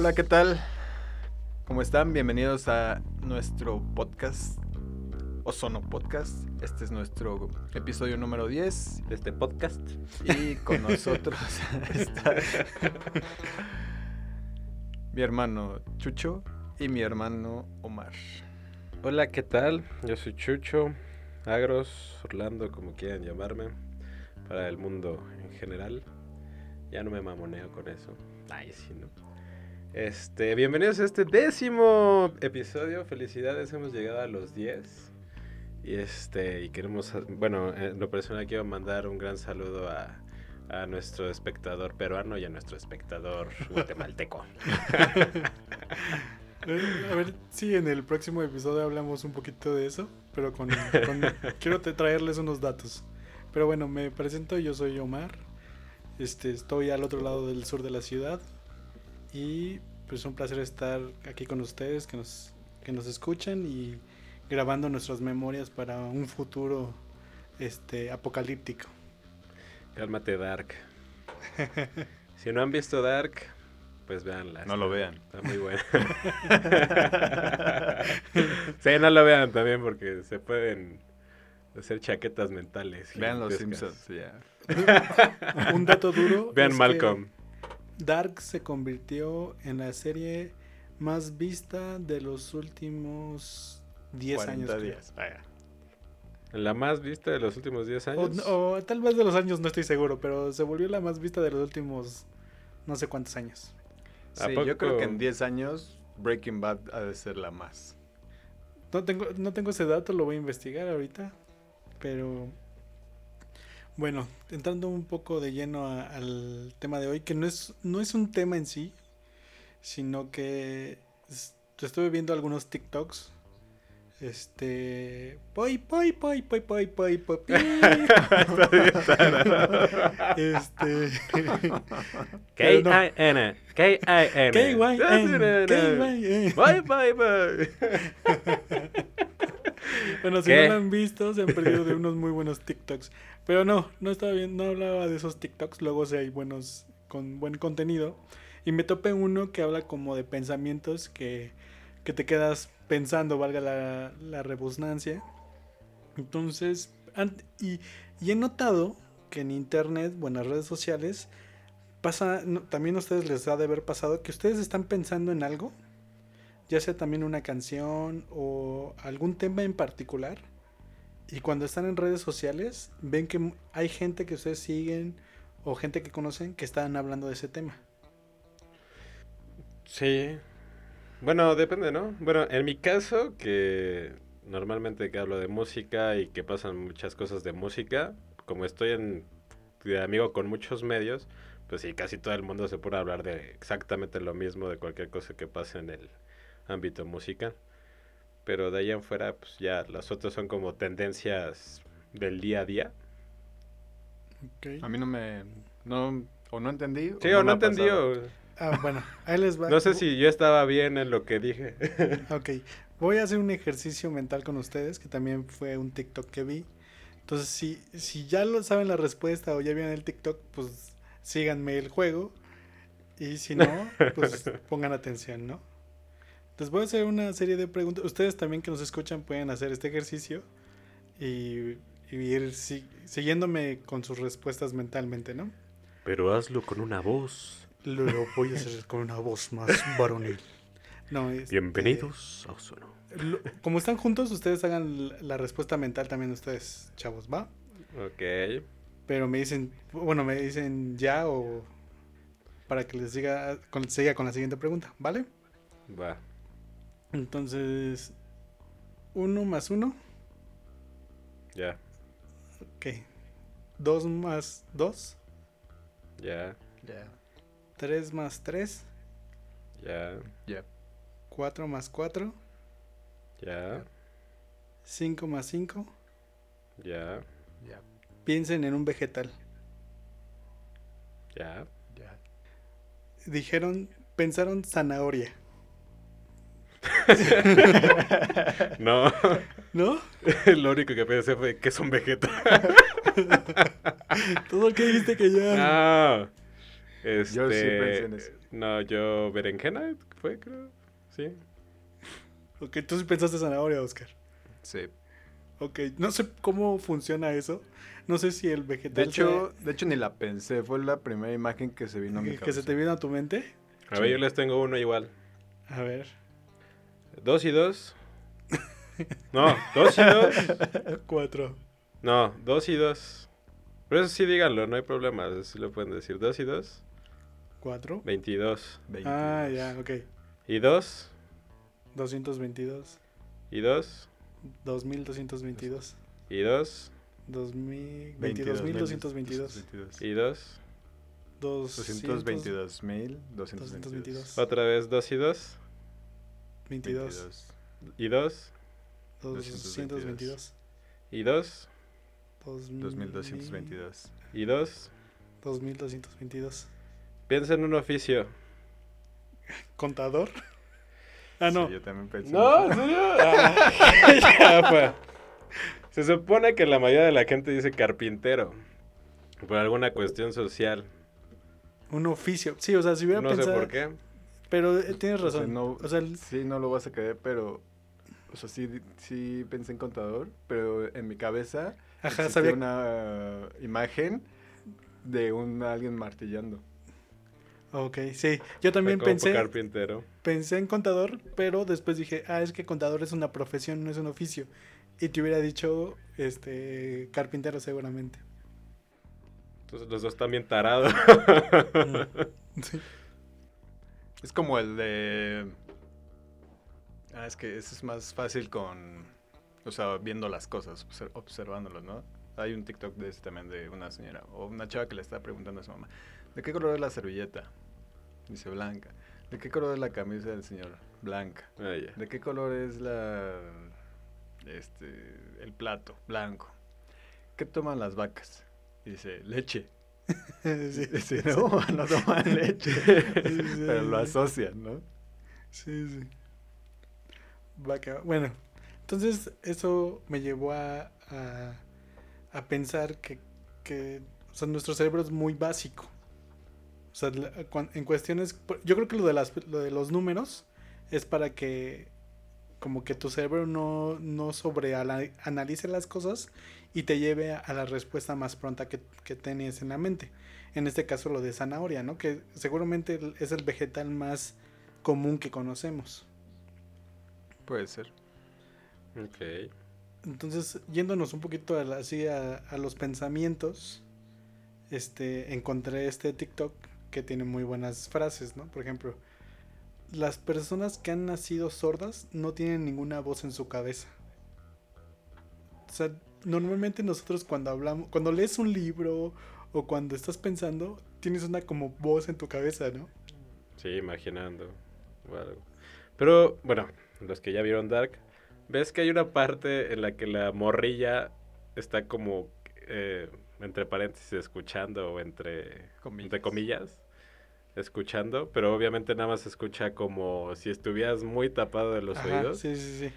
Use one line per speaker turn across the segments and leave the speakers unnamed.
Hola, ¿qué tal? ¿Cómo están? Bienvenidos a nuestro podcast, Ozono Podcast. Este es nuestro episodio número 10
de este podcast.
Y con nosotros está mi hermano Chucho y mi hermano Omar.
Hola, ¿qué tal? Yo soy Chucho, Agros, Orlando, como quieran llamarme, para el mundo en general. Ya no me mamoneo con eso. Ay, sí, ¿no? Este, bienvenidos a este décimo episodio. Felicidades, hemos llegado a los 10. Y este, y queremos, bueno, en lo personal quiero mandar un gran saludo a, a nuestro espectador peruano y a nuestro espectador guatemalteco.
a ver, sí, en el próximo episodio hablamos un poquito de eso, pero con, quiero traerles unos datos. Pero bueno, me presento, yo soy Omar. Este, estoy al otro lado del sur de la ciudad y pues un placer estar aquí con ustedes que nos que nos escuchan y grabando nuestras memorias para un futuro este apocalíptico.
Cálmate Dark. si no han visto Dark, pues véanla.
No lo vean.
Está muy buena. sí, no lo vean también porque se pueden hacer chaquetas mentales.
Vean los Simpsons, ya.
Un dato duro.
Vean Malcolm.
Dark se convirtió en la serie más vista de los últimos 10 años. Días.
¿La más vista de los últimos 10 años?
O, tal vez de los años, no estoy seguro, pero se volvió la más vista de los últimos no sé cuántos años.
Sí, yo creo que en 10 años Breaking Bad ha de ser la más.
No tengo, no tengo ese dato, lo voy a investigar ahorita. Pero bueno, entrando un poco de lleno al tema de hoy, que no es, no es un tema en sí, sino que estuve viendo algunos TikToks este. Poi, poi, poi, poi, poi, poi,
este. K-I-N. K-I-N.
K-Y-N. Bye, bye, bye. Bueno, si no lo han visto, se han perdido de unos muy buenos TikToks. Pero no, no estaba bien, no hablaba de esos TikToks. Luego si hay buenos, con buen contenido. Y me topé uno que habla como de pensamientos que, que te quedas pensando, valga la, la rebusnancia. Entonces, y, y, he notado que en internet o en las redes sociales pasa, también a ustedes les ha de haber pasado que ustedes están pensando en algo, ya sea también una canción o algún tema en particular, y cuando están en redes sociales ven que hay gente que ustedes siguen o gente que conocen que están hablando de ese tema.
Sí, bueno, depende, ¿no? Bueno, en mi caso, que normalmente que hablo de música y que pasan muchas cosas de música, como estoy en de amigo con muchos medios, pues sí, casi todo el mundo se puede hablar de exactamente lo mismo de cualquier cosa que pase en el ámbito musical. Pero de ahí en fuera, pues ya las otras son como tendencias del día a día.
A mí no me... No, o no entendí.
Sí, o no, entendí.
Ah, bueno, ahí les va.
No sé si yo estaba bien en lo que dije.
ok, voy a hacer un ejercicio mental con ustedes, que también fue un TikTok que vi. Entonces, si, si ya lo saben la respuesta o ya vieron el TikTok, pues síganme el juego. Y si no, pues pongan atención, ¿no? Entonces voy a hacer una serie de preguntas. Ustedes también que nos escuchan pueden hacer este ejercicio y, y ir siguiéndome con sus respuestas mentalmente, ¿no?
Pero hazlo con una voz
lo, voy a hacer con una voz más varonil. No,
este, Bienvenidos a Ozono.
como están juntos, ustedes hagan la respuesta mental también ustedes, chavos, ¿va?
Ok.
Pero me dicen, bueno, me dicen ya o para que les siga con, siga con la siguiente pregunta, ¿vale?
Va.
Entonces, uno más uno.
Ya.
Ok. Dos más dos.
Ya.
Ya.
3 más 3.
Ya.
Ya.
4 más 4.
Ya.
5 más 5.
Ya.
Ya.
Piensen en un vegetal.
Ya.
Ya.
Dijeron, pensaron zanahoria.
no.
¿No?
Lo único que pensé fue que es un vegetal.
Todo lo que dijiste que ya.
Ah. Este,
Yo sí pensé en eso.
No, yo berenjena fue, creo. Sí.
Ok, tú sí pensaste zanahoria, Oscar.
Sí.
Ok, no sé cómo funciona eso. No sé si el vegetal
De hecho, de hecho ni la pensé, fue la primera imagen que se vino a mi cabeza.
que se te vino a tu mente.
A ver, yo les tengo uno igual.
A ver.
Dos y dos. No, dos y dos.
Cuatro.
No, dos y dos. Pero eso sí díganlo, no hay problema. Eso lo pueden decir. Dos y dos.
Cuatro.
22.
22.
Ah, ya, ok.
Y dos.
222.
Y dos.
2222.
Y dos.
2000,
22,
22.222.
22.
Y dos.
222 mil 222.
222.
Otra vez dos y dos.
22.
Y dos.
222.
Y dos.
2222.
Y dos.
2222.
Piensa en un oficio.
¿Contador? Ah, no.
Sí, yo también pensé.
No,
en
¿en
eso.
serio? Ah, ya fue. Se supone que la mayoría de la gente dice carpintero. Por alguna cuestión social.
Un oficio. Sí, o sea, si hubiera
No sé
pensado.
por qué.
Pero eh, tienes
O sea,
razón.
no,
O sea, el-
sí, no lo vas a creer, pero. O sea, sí, sí pensé en contador, pero en mi cabeza.
Ajá, sabía.
una imagen de un alguien martillando.
Ok, sí. Yo también
como
pensé,
carpintero.
pensé en contador, pero después dije, ah, es que contador es una profesión, no es un oficio. Y te hubiera dicho, este, carpintero seguramente.
Entonces los dos están bien tarados.
Sí.
Es como el de. Ah, es que eso es más fácil con. O sea, viendo las cosas, obser- observándolas, ¿no? Hay un TikTok de ese también de una señora o una chava que le está preguntando a su mamá: ¿De qué color es la servilleta? Dice blanca. ¿De qué color es la camisa del señor? Blanca.
Ah.
¿De qué color es la. Este. el plato? Blanco. ¿Qué toman las vacas? Dice, leche.
Sí.
Dice, no, no toman leche.
sí,
Pero lo
sí.
asocian, ¿no?
Sí, sí. Bueno, entonces eso me llevó a, a, a pensar que, que o sea, nuestro cerebro es muy básico. O sea, en cuestiones, yo creo que lo de, las, lo de los números es para que como que tu cerebro no, no sobreanalice las cosas y te lleve a, la respuesta más pronta que, que tienes en la mente. En este caso lo de zanahoria, ¿no? Que seguramente es el vegetal más común que conocemos.
Puede ser.
Ok.
Entonces, yéndonos un poquito a la- así a, a los pensamientos, este, encontré este TikTok que tiene muy buenas frases, ¿no? Por ejemplo, las personas que han nacido sordas no tienen ninguna voz en su cabeza. O sea, normalmente nosotros cuando hablamos, cuando lees un libro o cuando estás pensando, tienes una como voz en tu cabeza, ¿no?
Sí, imaginando. o algo. Pero, bueno, los que ya vieron Dark, ves que hay una parte en la que la morrilla está como, eh, entre paréntesis, escuchando o entre
Comillas.
entre comillas, escuchando, pero obviamente nada más se escucha como si estuvieras muy tapado de los
Ajá,
oídos.
Sí, sí, sí.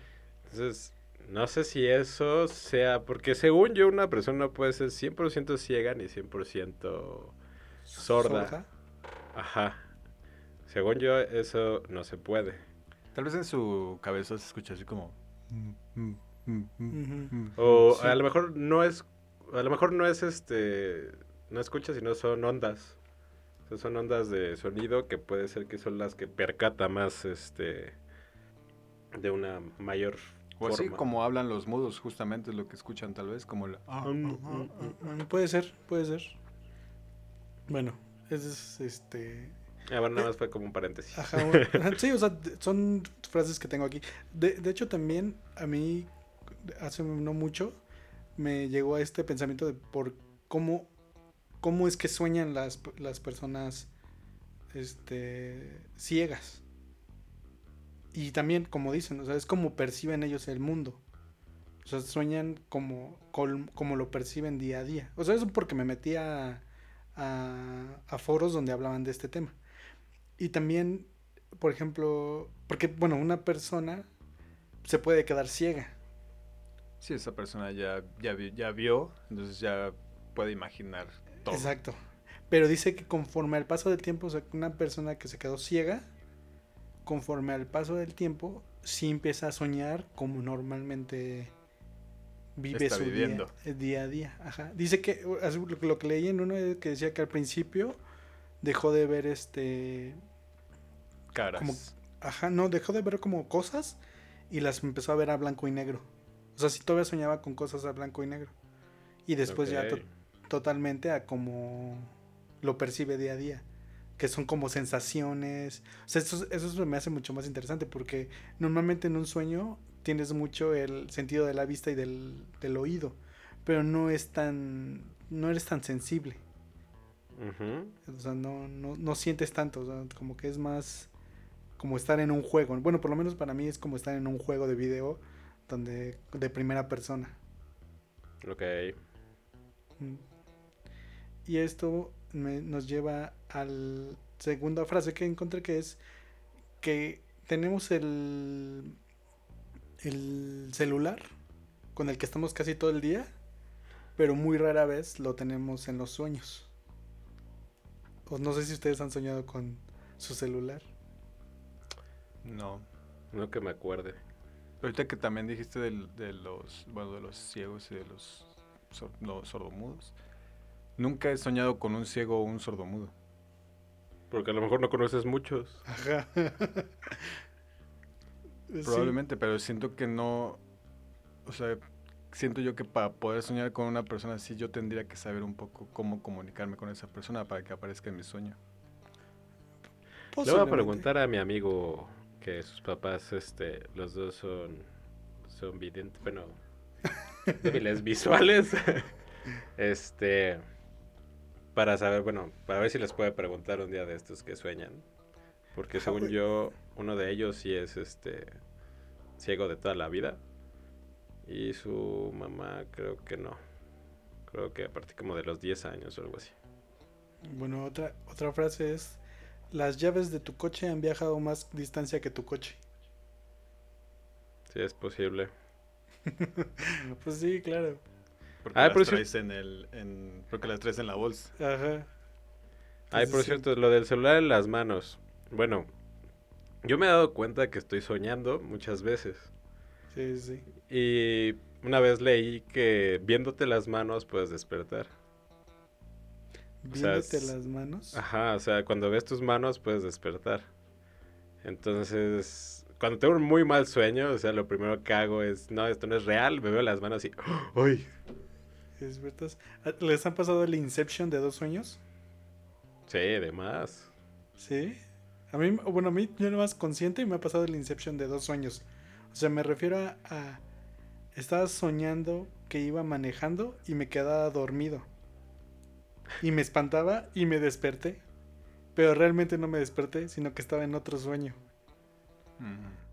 Entonces, no sé si eso sea, porque según yo una persona no puede ser 100% ciega ni 100% sorda. Ajá. Según yo eso no se puede.
Tal vez en su cabeza se escucha así como.
Ujú.
O
Sí.
a lo mejor no es, a lo mejor no es este, no escucha, sino son ondas. Sea, son ondas de sonido que puede ser que son las que percata más, este, de una mayor
O así
forma.
como hablan los mudos, justamente es lo que escuchan, tal vez, como el. ah, ah, ah,
Puede ser, puede ser. Bueno, ese es este.
Ah, bueno, nada más fue como un paréntesis.
Ajá, bueno, sí, o sea, son frases que tengo aquí. De, de hecho, también a mí, hace no mucho, me llegó a este pensamiento de por cómo, cómo es que sueñan las, las personas este, ciegas. Y también, como dicen, o sea, es como perciben ellos el mundo. O sea, sueñan como, como lo perciben día a día. O sea, eso porque me metí a, a, a foros donde hablaban de este tema. Y también, por ejemplo, porque, bueno, una persona se puede quedar ciega.
Sí, esa persona ya, ya, ya vio, entonces ya puede imaginar todo.
Exacto. Pero dice que conforme al paso del tiempo, o sea, que una persona que se quedó ciega, conforme al paso del tiempo, sí empieza a soñar como normalmente vive
Está
su día,
viviendo.
eh, día a día. Ajá. Dice que lo, que leí en uno es que decía que al principio dejó de ver este
Caras.
Como- Ajá, no, dejó de ver como cosas y las empezó a ver a blanco y negro. O sea, sí todavía soñaba con cosas a blanco y negro. Y después ya. Totalmente a como lo percibe día a día. Que son como sensaciones. O sea, eso, eso me hace mucho más interesante porque normalmente en un sueño tienes mucho el sentido de la vista y del, del oído. Pero no es tan. no eres tan sensible. O sea, no, no, no sientes tanto. O sea, como que es más como estar en un juego. Bueno, por lo menos para mí es como estar en un juego de video donde de primera persona.
Ok.
Y esto me- nos lleva a la segunda frase que encontré que es que tenemos el, el celular con el que estamos casi todo el día, pero muy rara vez lo tenemos en los sueños. O no sé si ustedes han soñado con su celular.
No.
No que me acuerde.
Ahorita que también dijiste del- de los, bueno, de los ciegos y de los, sor- no, sordomudos. Nunca he soñado con un ciego o un sordomudo.
Porque a lo mejor no conoces muchos.
Ajá. Sí.
Probablemente, pero siento que no, o sea, siento yo que para poder soñar con una persona así, yo tendría que saber un poco cómo comunicarme con esa persona para que aparezca en mi sueño.
Le voy a preguntar a mi amigo que sus papás, este, los dos son, son videntes, bueno, débiles visuales. este, para saber, bueno, para ver si les puede preguntar un día de estos que sueñan. Porque
Ajá,
según yo, uno de ellos sí es, este, ciego de toda la vida. Y su mamá creo que no. Creo que a partir como de los 10 años o algo así.
Bueno, otra, otra frase es, las llaves de tu coche han viajado más distancia que tu coche.
Sí, es posible.
Pues sí, claro.
Porque
Ah,
las
sí-
traes en el, en, porque las traes en la bolsa.
Ajá.
Ay, por
sí.
cierto, lo del celular en las manos. Bueno, yo me he dado cuenta que estoy soñando muchas veces.
Sí, sí.
Y una vez leí que viéndote las manos puedes despertar. O sea,
Viéndote
es-
las manos.
Ajá, o sea, cuando ves tus manos puedes despertar. Entonces, cuando tengo un muy mal sueño, o sea, lo primero que hago es, no, esto no es real, me veo las manos y, ¡ay!
¿Despiertas? Ah, ¿Les han pasado el Inception de dos sueños?
Sí, de más.
Sí. A mí, bueno, a mí yo no más consciente y me ha pasado el Inception de dos sueños. O sea, me refiero a, a- estaba soñando que iba manejando y me quedaba dormido. Y me espantaba y me desperté. Pero realmente no me desperté, sino que estaba en otro sueño.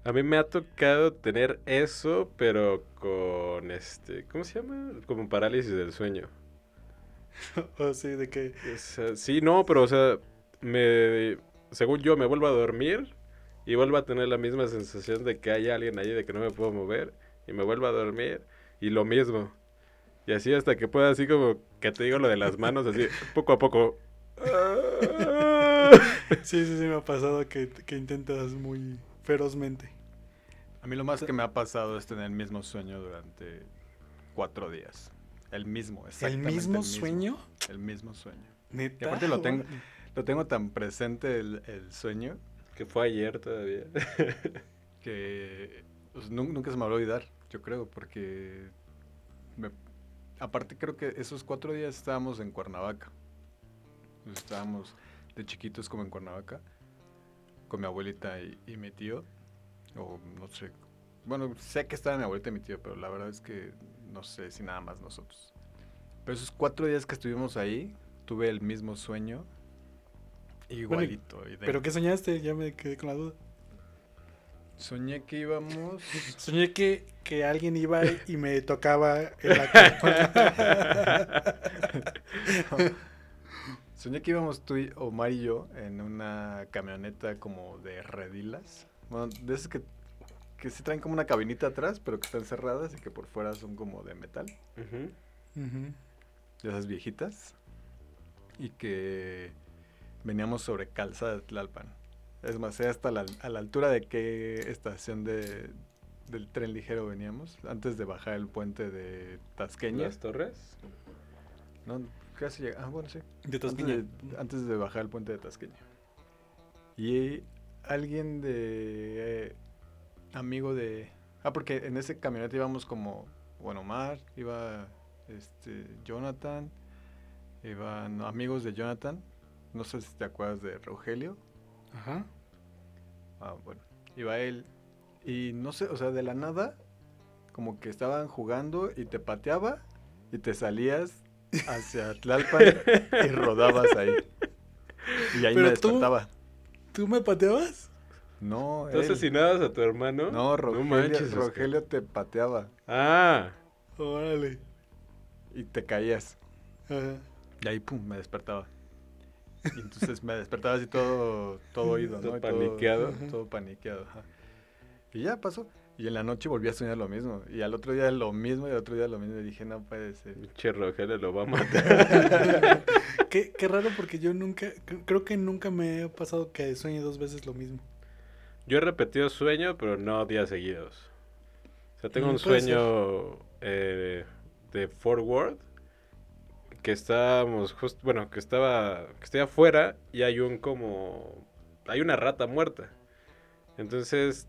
A mí me ha tocado tener eso, pero con este, ¿cómo se llama? Como parálisis del sueño.
o sí, de
sea, sí, no, pero o sea, me, según yo me vuelvo a dormir y vuelvo a tener la misma sensación de que hay alguien ahí, de que no me puedo mover y me vuelvo a dormir y lo mismo. Y así hasta que pueda, así como que te digo lo de las manos, así poco a poco.
Sí, sí, sí, me ha pasado que, que intentas muy ferozmente.
A mí lo más que me ha pasado es tener el mismo sueño durante cuatro días. El mismo,
¿El
exactamente.
mismo sueño?
El mismo sueño.
Neta.
aparte lo tengo-. Lo tengo tan presente el, el sueño
Que fue ayer todavía.
que pues, nun- nunca se me va a olvidar, yo creo, porque me- aparte creo que esos cuatro días estábamos en Cuernavaca. Estábamos de chiquitos como en Cuernavaca, con mi abuelita y, y mi tío, o no sé, bueno, sé que estaba mi abuelita y mi tío, pero la verdad es que no sé si nada más nosotros. Pero esos cuatro días que estuvimos ahí, tuve el mismo sueño, igualito.
¿Pero qué soñaste? Ya me quedé con la duda.
Soñé que íbamos...
Soñé que, que alguien iba y me tocaba en la.
Soñé que íbamos tú, y, Omar y yo, en una camioneta como de redilas. Bueno, de esas que, que sí traen como una cabinita atrás, pero que están cerradas y que por fuera son como de metal.
Ujú.
Ujú.
De esas viejitas. y que veníamos sobre Calzada de Tlalpan. Es más, era hasta la, a la altura de qué estación de, del tren ligero veníamos, antes de bajar el puente de Tasqueña.
¿Las torres?
No, casi llega. Ah, bueno, sí.
De
Antes
Tasqueña.
de, antes de bajar el puente de Tasqueña. Y alguien de. eh, amigo de. Ah, porque en ese camioneta íbamos como. Bueno, Omar, iba. Este. Jonathan. Iban amigos de Jonathan. No sé si te acuerdas de Rogelio.
Ajá.
Ah, bueno. Iba él. Y no sé, o sea, de la nada. Como que estaban jugando y te pateaba. Y te salías hacia Tlalpan y rodabas ahí. Y ahí me
Pero tú-
despertaba.
¿Tú me pateabas?
No,
¿Tú
él.
asesinabas a tu hermano?
No, Rogelio,
manches, Oscar.
Rogelio te pateaba
Ah,
Órale.
y te caías.
Ajá.
Y ahí, pum, me despertaba. Y entonces me despertaba así todo, todo oído,
Todo
¿no? Y
paniqueado.
Todo, paniqueado, ajá. Y ya pasó. Y en la noche volví a soñar lo mismo. Y al otro día lo mismo, y al otro día lo mismo. Y dije, no puede ser.
pinche Rogelio lo va a matar.
qué, qué raro porque yo nunca, cre- creo que nunca me ha pasado que sueñe dos veces lo mismo.
Yo he repetido sueño, pero no días seguidos. O sea, tengo
Mm,
un sueño eh, de Fort Worth que estábamos justo, bueno, que estaba, que estoy afuera y hay un como, hay una rata muerta. Entonces,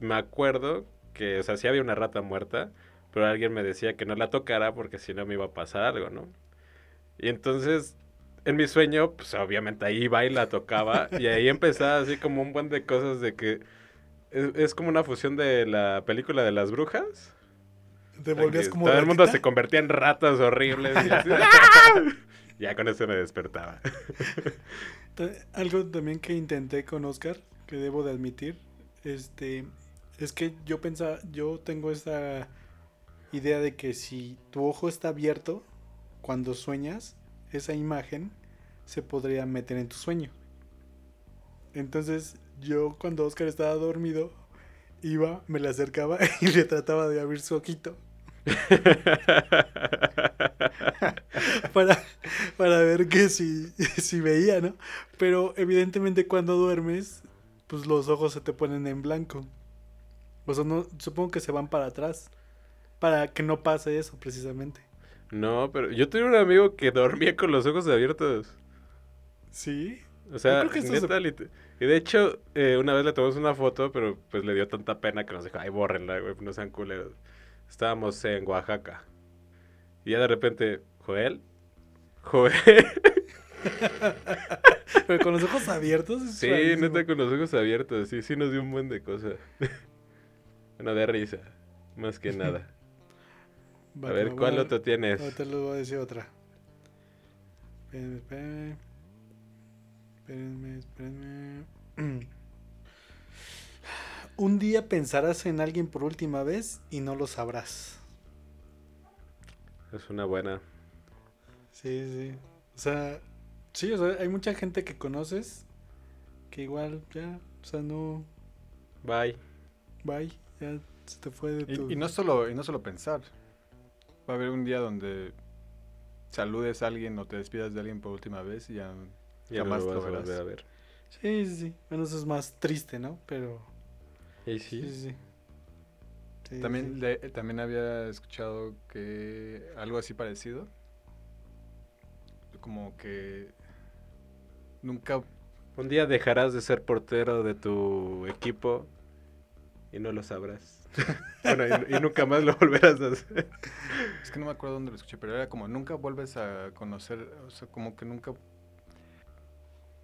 me acuerdo que, o sea, sí había una rata muerta, pero alguien me decía que no la tocara porque si no me iba a pasar algo, ¿no? Y entonces, en mi sueño, pues obviamente ahí iba y la tocaba y ahí empezaba así como un buen de cosas de que es, es como una fusión de la película de las brujas.
Te volvías como
Todo el mundo se convertía en ratas horribles. Y así, ¡ah! Ya con eso me despertaba.
Ta- Algo también que intenté con Oscar, que debo de admitir, este, es que yo pensaba, yo tengo esta idea de que si tu ojo está abierto cuando sueñas, esa imagen se podría meter en tu sueño. Entonces, yo cuando Oscar estaba dormido, iba, me le acercaba y le trataba de abrir su ojito para, para ver que si, si veía, ¿no? Pero evidentemente cuando duermes, pues los ojos se te ponen en blanco. O sea, no, supongo que se van para atrás. Para que no pase eso, precisamente.
No, pero yo tenía un amigo que dormía con los ojos abiertos.
¿Sí?
O sea,
creo que se-
neta, lit- Y de hecho, eh, una vez le tomamos una foto, pero pues le dio tanta pena que nos dijo, ay, bórrenla, güey, no sean culeros. Estábamos en Oaxaca. Y ya de repente, Joel, Joel.
Pero con los ojos abiertos.
Sí,
rarísimo.
neta, con los ojos abiertos. Sí, sí nos dio un buen de cosas. Bueno, de risa, más que nada. A ver, ¿cuál otro tienes?
Ahorita les voy a decir otra. Espérenme, espérenme. Espérenme, espérenme. Un día pensarás en alguien por última vez y no lo sabrás.
Es una buena.
Sí, sí. O sea, sí, o sea, hay mucha gente que conoces que igual ya, o sea, no,
Bye.
bye, ya se te fue de tu...
Y, y no solo, y no solo pensar. Va a haber un día donde saludes a alguien o te despidas de alguien por última vez y ya
Ya no
jamás
lo
lo
vas a
verás.
volver a ver.
Sí, sí, sí. Bueno, eso es más triste, ¿no? Pero...
Y
Sí,
sí.
sí, sí. Sí,
También,
sí.
le- también había escuchado que algo así parecido. Como que nunca
Un día dejarás de ser portero de tu equipo y no lo sabrás. bueno, y, y nunca más lo volverás a hacer.
Es que no me acuerdo dónde lo escuché, pero era como nunca vuelves a conocer, o sea, como que nunca...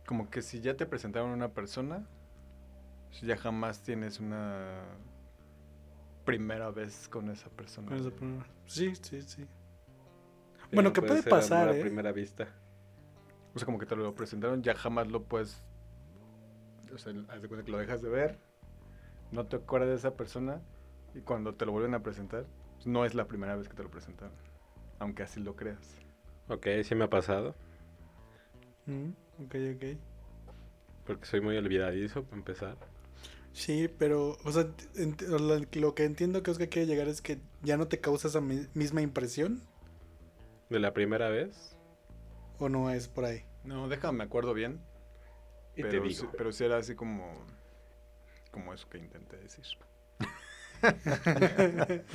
Como que si ya te presentaron una persona, ya jamás tienes una primera vez con esa persona.
Con esa prueba. Sí, sí, sí.
Sí,
Bueno,
no
que puede pasar,
a
¿eh?
primera vista.
O sea, como que te lo presentaron, ya jamás lo puedes... O sea, haz de cuenta que lo dejas de ver, no te acuerdas de esa persona y cuando te lo vuelven a presentar, pues, no es la primera vez que te lo presentaron, aunque así lo creas.
Ok, sí me ha pasado.
Mm, ok, ok.
Porque soy muy olvidadizo, para empezar.
Sí, pero, o sea, ent- lo, lo que entiendo que Oscar quiere llegar es que ya no te causa esa mi- misma impresión.
De la primera vez.
¿O no es por ahí?
No, déjame, me acuerdo bien.
Y
pero,
te digo.
sí- pero sí era así como. Como eso que intenté decir.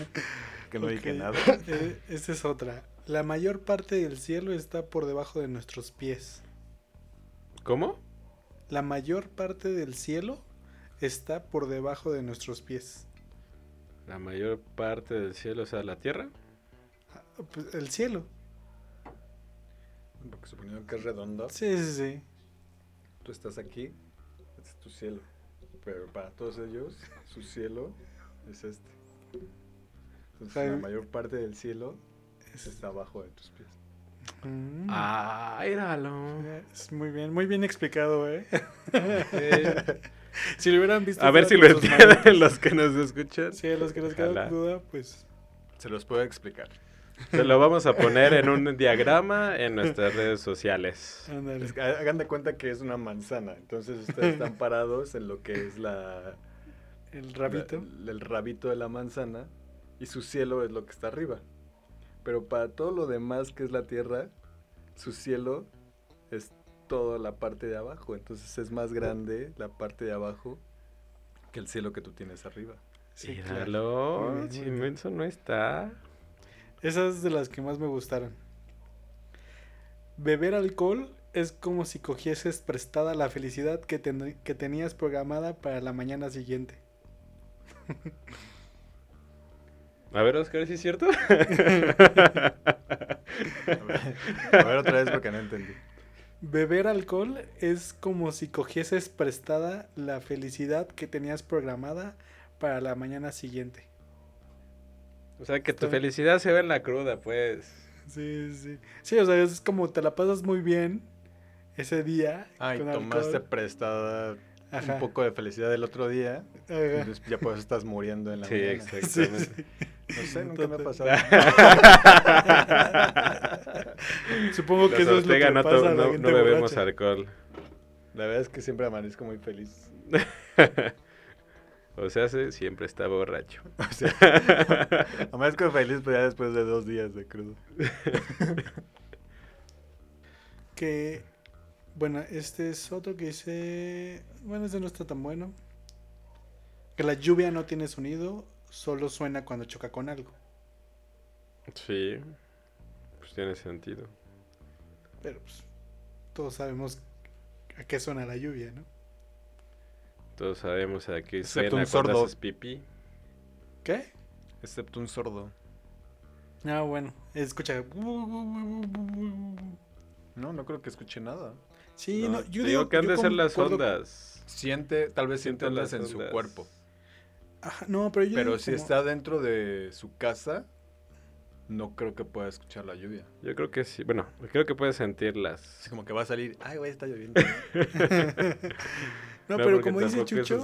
que no dije
Ok,
nada.
eh, esta es otra. La mayor parte del cielo está por debajo de nuestros pies.
¿Cómo?
La mayor parte del cielo está por debajo de nuestros pies.
La mayor parte del cielo, o sea, la tierra.
Ah, pues, el cielo.
Porque suponiendo que es redondo,
Sí, sí, sí.
tú estás aquí, este es tu cielo. Pero para todos ellos, su cielo es este. Entonces, la
Jaime.
mayor parte del cielo está abajo de tus pies.
Mm.
Ah, éralo.
Es muy bien, muy bien explicado, ¿eh?
Eh,
si lo hubieran visto.
a ver si lo entienden los que nos escuchan.
Sí, a los que nos queda
Ojalá.
duda, pues.
Se los puedo explicar.
Se lo vamos a poner en un diagrama en nuestras redes sociales.
Ándale.
Es que hagan de cuenta que es una manzana. Entonces ustedes están parados en lo que es la,
El rabito.
la- el rabito de la manzana y su cielo es lo que está arriba. Pero para todo lo demás que es la tierra, su cielo es toda la parte de abajo. Entonces es más grande la parte de abajo que el cielo que tú tienes arriba.
Sí, claro.
Míralo.
Muy bien, muy
si
bien.
menso no está.
Esa es de las que más me gustaron. Beber alcohol es como si cogieses prestada la felicidad que, ten- que tenías programada para la mañana siguiente.
A ver, Oscar, ¿sí es cierto?
A ver, a ver otra vez porque no entendí.
Beber alcohol es como si cogieses prestada la felicidad que tenías programada para la mañana siguiente.
O sea, que tu
Está-
felicidad se ve en la cruda, pues.
Sí, sí. Sí, o sea, es como te la pasas muy bien ese día.
Ay,
con
tomaste
alcohol.
prestada
Ajá.
un poco de felicidad del otro día.
Ajá.
Entonces ya por eso estás muriendo en la
Sí,
mañana.
exactamente.
Sí, sí.
No sé, nunca me ha pasado.
Supongo que
Los
eso es lo que
no,
pasa
to-
a la
no-
gente
no bebemos
borracha.
alcohol.
La verdad es que siempre amanezco muy feliz.
o sea, se- siempre está borracho.
O sea, amanezco feliz, pero ya después de dos días de crudo.
Que, bueno, este es otro que dice, bueno, este no está tan bueno. Que la lluvia no tiene sonido, solo suena cuando choca con algo.
Sí, pues tiene sentido.
Pero pues, todos sabemos a qué suena la lluvia, ¿no?
Todos sabemos a qué
Excepto un sordo.
haces pipí.
¿Qué?
Excepto un sordo.
Ah, bueno, escucha.
No, no creo que escuche nada.
Sí,
No,
no, yo
te
digo
que han de ser las ondas.
Siente, tal vez siente
Siente
ondas en su cuerpo.
Ajá, no, pero yo
Pero si
como-
está dentro de su casa, no creo que pueda escuchar la lluvia.
Yo creo que sí. Bueno, creo que puedes sentirlas.
Es como que va a salir, ay, güey, está lloviendo.
No, pero como dice
tampoco es un
Chucho,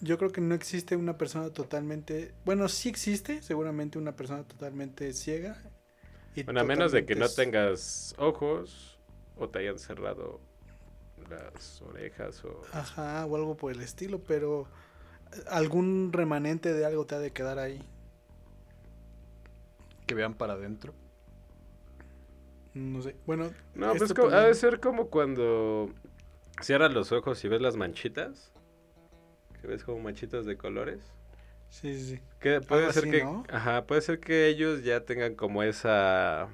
yo creo que no existe una persona totalmente... Bueno, sí existe, seguramente una persona totalmente ciega. y
Bueno, a menos de que no tengas ojos o te hayan cerrado las orejas o...
Ajá, o algo por el estilo, pero eh, algún remanente de algo te ha de quedar ahí.
que vean para adentro.
No sé. Bueno,
No, pues
esto
co- ha de ser como cuando cierras los ojos y ves las manchitas. Que ves como manchitas de colores.
Sí, sí, sí.
Que puede
Algo
ser
así,
que,
¿no?
ajá, puede ser que ellos ya tengan como esa,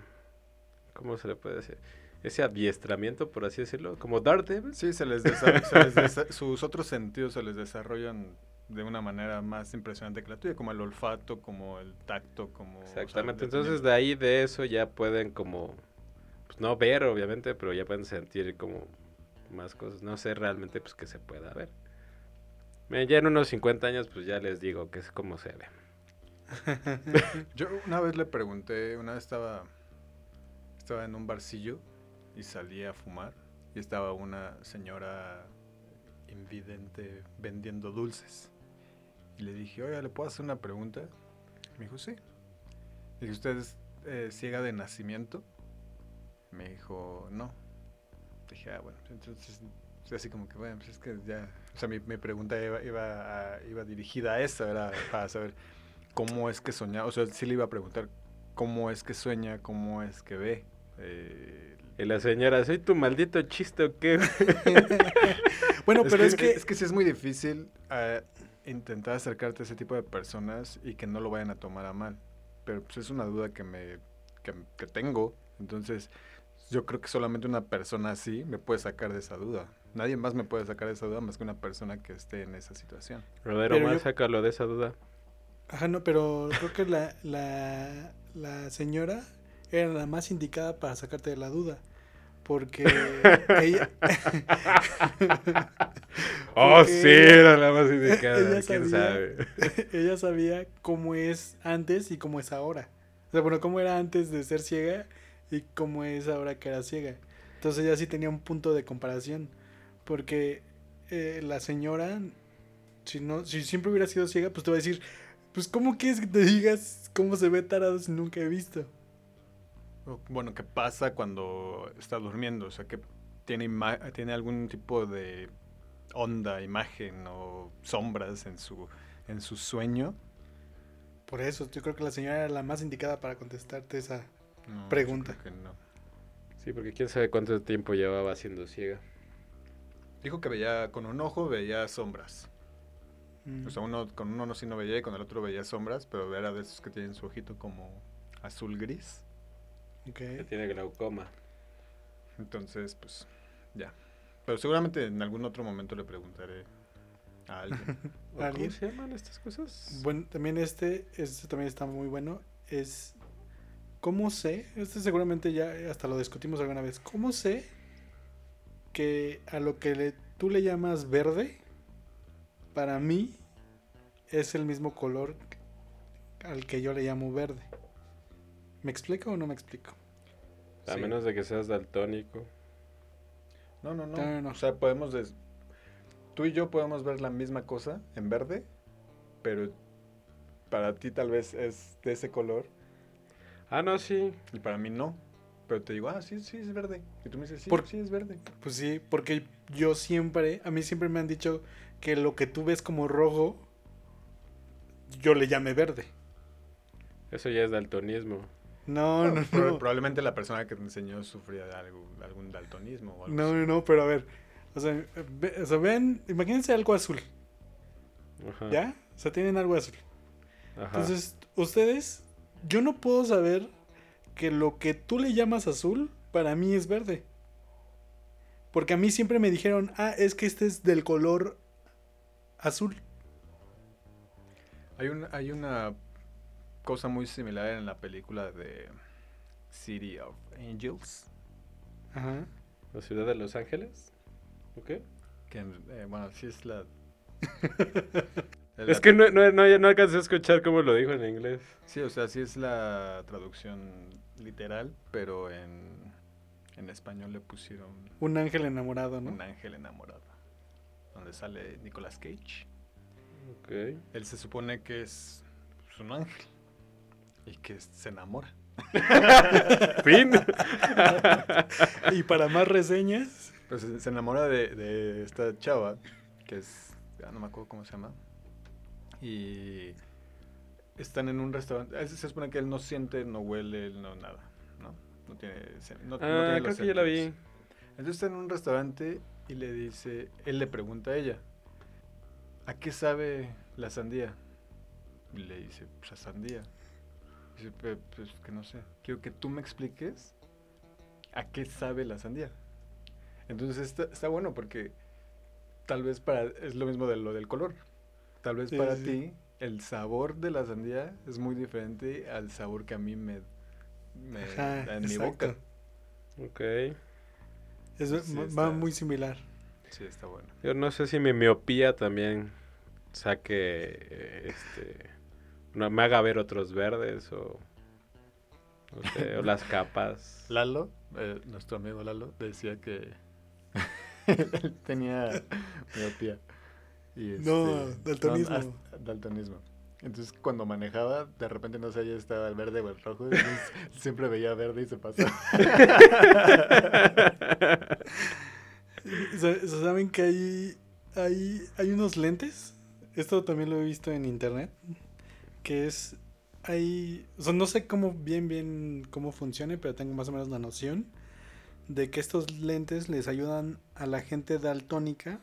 ¿cómo se le puede decir? Ese adiestramiento, por así decirlo, como Daredevil.
Sí, se les, desa- se les desa- sus otros sentidos se les desarrollan de una manera más impresionante que la tuya, como el olfato, como el tacto, como... o sea,
Exactamente. Entonces de ahí de eso ya pueden como, pues no ver obviamente, pero ya pueden sentir como más cosas. No sé realmente pues que se pueda ver. Ya en unos 50 años pues ya les digo que es como se ve.
Yo una vez le pregunté, una vez estaba, estaba en un barcillo y salí a fumar y estaba una señora invidente vendiendo dulces. Y le dije, oiga, ¿le puedo hacer una pregunta? Me dijo, sí. Dije, ¿usted es eh, ciega de nacimiento? Me dijo, no. Dije, ah, bueno, entonces, así como que, bueno, pues es que ya, o sea, mi, mi pregunta iba, iba, a- iba dirigida a eso, era para saber cómo es que soñaba, o sea, sí le iba a preguntar cómo es que sueña, cómo es que ve. Eh,
Y la señora, ¿soy tu maldito chiste o qué?
Bueno, pero es que...
Es que sí es muy difícil eh, intentar acercarte a ese tipo de personas y que no lo vayan a tomar a mal. Pero pues es una duda que me que, que tengo. Entonces, yo creo que solamente una persona así me puede sacar de esa duda. Nadie más me puede sacar de esa duda más que una persona que esté en esa situación.
Pero
Omar,
yo-
sácalo de esa duda.
Ajá, no, pero creo que la, la, la señora era la más indicada para sacarte de la duda. Porque ella,
Oh,
Porque
sí, era la más indicada.
ella
¿Quién
sabía-
sabe?
ella sabía cómo es antes y cómo es ahora. O sea, bueno, cómo era antes de ser ciega y cómo es ahora que era ciega. Entonces ella sí tenía un punto de comparación. Porque eh, la señora, si, no, si siempre hubiera sido ciega, pues te va a decir, pues ¿cómo quieres que te digas cómo se ve tarado si nunca he visto?
Bueno, ¿qué pasa cuando está durmiendo? O sea, que tiene, tiene algún tipo de onda, imagen o sombras en su, en su sueño.
Por eso, yo creo que la señora era la más indicada para contestarte esa.
No,
Pregunta.
que no.
Sí, porque quién sabe cuánto tiempo llevaba siendo ciega.
Dijo que veía con un ojo, veía sombras.
Mm.
O sea, uno, con uno no sí no veía y con el otro veía sombras, pero era de esos que tienen su ojito como azul gris.
Ok.
Que tiene glaucoma.
Entonces, pues, ya. Pero seguramente en algún otro momento le preguntaré a alguien.
¿O ¿Cómo
¿Alguien?
se llaman estas cosas?
Bueno, también este, este también está muy bueno. Es. ¿Cómo sé? Este seguramente ya hasta lo discutimos alguna vez. ¿Cómo sé que a lo que le- tú le llamas verde, para mí es el mismo color al que yo le llamo verde? ¿Me explico o no me explico?
A
Sí.
menos de que seas daltónico.
No, no, no.
No, no, no.
O sea, podemos... des- Tú y yo podemos ver la misma cosa en verde, pero para ti tal vez es de ese color
Ah, no, sí.
y para mí no. Pero te digo, ah, sí, sí, es verde. Y tú me dices, sí,
Por-
sí, es verde.
Pues sí, porque yo siempre, a mí siempre me han dicho que lo que tú ves como rojo, yo le llame verde.
Eso ya es daltonismo.
No, no,
Pro-
no.
Probablemente la persona que te enseñó sufría de algo, algún daltonismo o algo
No,
así.
no, no, pero a ver. O sea, ve- o sea, vean, imagínense algo azul,
Ajá.
¿ya? O sea, tienen algo azul.
Ajá.
Entonces, ustedes, yo no puedo saber que lo que tú le llamas azul, para mí es verde. Porque a mí siempre me dijeron, ah, es que este es del color azul.
Hay, un, hay una cosa muy similar en la película de City of Angels.
Ajá.
¿La ciudad de Los Ángeles? ¿Ok?
Que, eh, bueno, sí es la...
Es que no, no, no, ya no alcancé a escuchar cómo lo dijo en inglés.
Sí, o sea, sí es la traducción literal, pero en, en español le pusieron
Un ángel enamorado, ¿no?
un ángel enamorado. Donde sale Nicolas Cage.
Ok.
Él se supone que es pues, un ángel y que se enamora.
Fin.
Y para más reseñas,
Pues se se enamora de, de esta chava, que es, ya no me acuerdo cómo se llama. Y están en un restaurante. Se se supone que él no siente, no huele, no nada, ¿no? No tiene, no, no
ah,
tiene
creo
los
que ya la vi.
Entonces está en un restaurante y le dice, él le pregunta a ella, ¿a qué sabe la sandía? Y le dice, pues a sandía. Dice, "Pe- pues que no sé, quiero que tú me expliques a qué sabe la sandía. Entonces está, está bueno porque tal vez para, es lo mismo de lo del color. Tal vez
Sí,
para
sí,
ti el sabor de la sandía es muy diferente al sabor que a mí me, me
Ajá,
da en mi boca.
Ok.
es,
Sí,
va
está-
muy similar.
Sí, está bueno.
Yo no sé si mi miopía también saque, este, no, me haga ver otros verdes o, no sé, o las capas.
Lalo, eh, nuestro amigo Lalo, decía que él tenía miopía. Y
No,
este,
daltonismo.
hasta- daltonismo. Entonces cuando manejaba, de repente no sabía si estaba el verde o el rojo. Entonces siempre veía verde y se pasaba.
Sa- ¿Saben que hay, hay, hay unos lentes? Esto también lo he visto en internet. Que es hay, o sea, no sé cómo bien, bien, cómo funcione, pero tengo más o menos la noción de que estos lentes les ayudan a la gente daltónica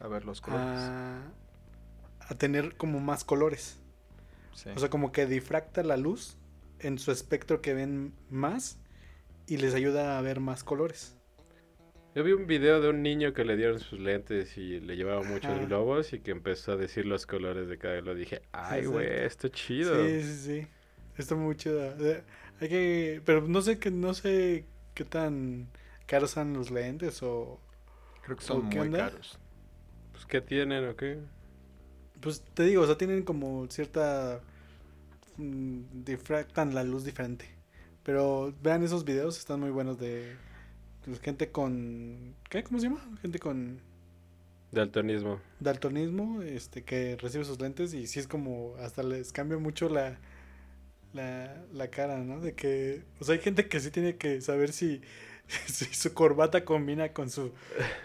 A ver los colores.
a, a tener como más colores.
Sí.
O sea, como que difracta la luz en su espectro que ven más y les ayuda a ver más colores.
Yo vi un video de un niño que le dieron sus lentes y le llevaba muchos
Ajá.
globos y que empezó a decir los colores de cada uno. Dije, ay, güey, esto chido.
Sí, sí, sí. Está muy chido. Eh, Hay que, pero no sé que no sé qué tan caros son los lentes o
Creo que son
¿o qué
muy
onda?
caros.
Pues, ¿qué tienen o qué?
pues te digo, o sea, tienen como cierta mm, difractan la luz diferente. Pero vean esos videos, están muy buenos de pues, gente con ¿qué? ¿Cómo se llama? Gente con
Daltonismo.
daltonismo, este que recibe sus lentes y sí es como hasta les cambia mucho la la, la cara, ¿no? De que, o sea, hay gente que sí tiene que saber si, si su corbata combina con su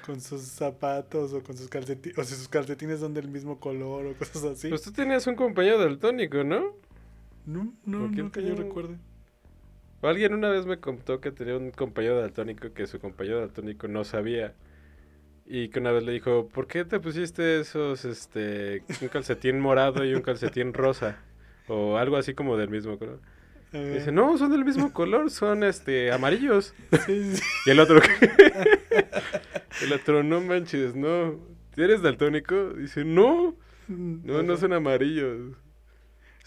con sus zapatos o con sus calcetines, o si sus calcetines son del mismo color o cosas así.
Pues tú tenías un compañero daltónico, ¿no?
no, no,
¿por qué
no que yo recuerde.
O Alguien una vez me contó que tenía un compañero daltónico que su compañero daltónico no sabía. Y que una vez le dijo, ¿por qué te pusiste esos, este, un calcetín morado y un calcetín rosa? O algo así como del mismo color. Dice, no, son del mismo color, son, este, amarillos.
sí, sí.
Y el otro, el otro, no manches, no. ¿Eres daltónico? Dice, no, no, no
Ajá.
son amarillos.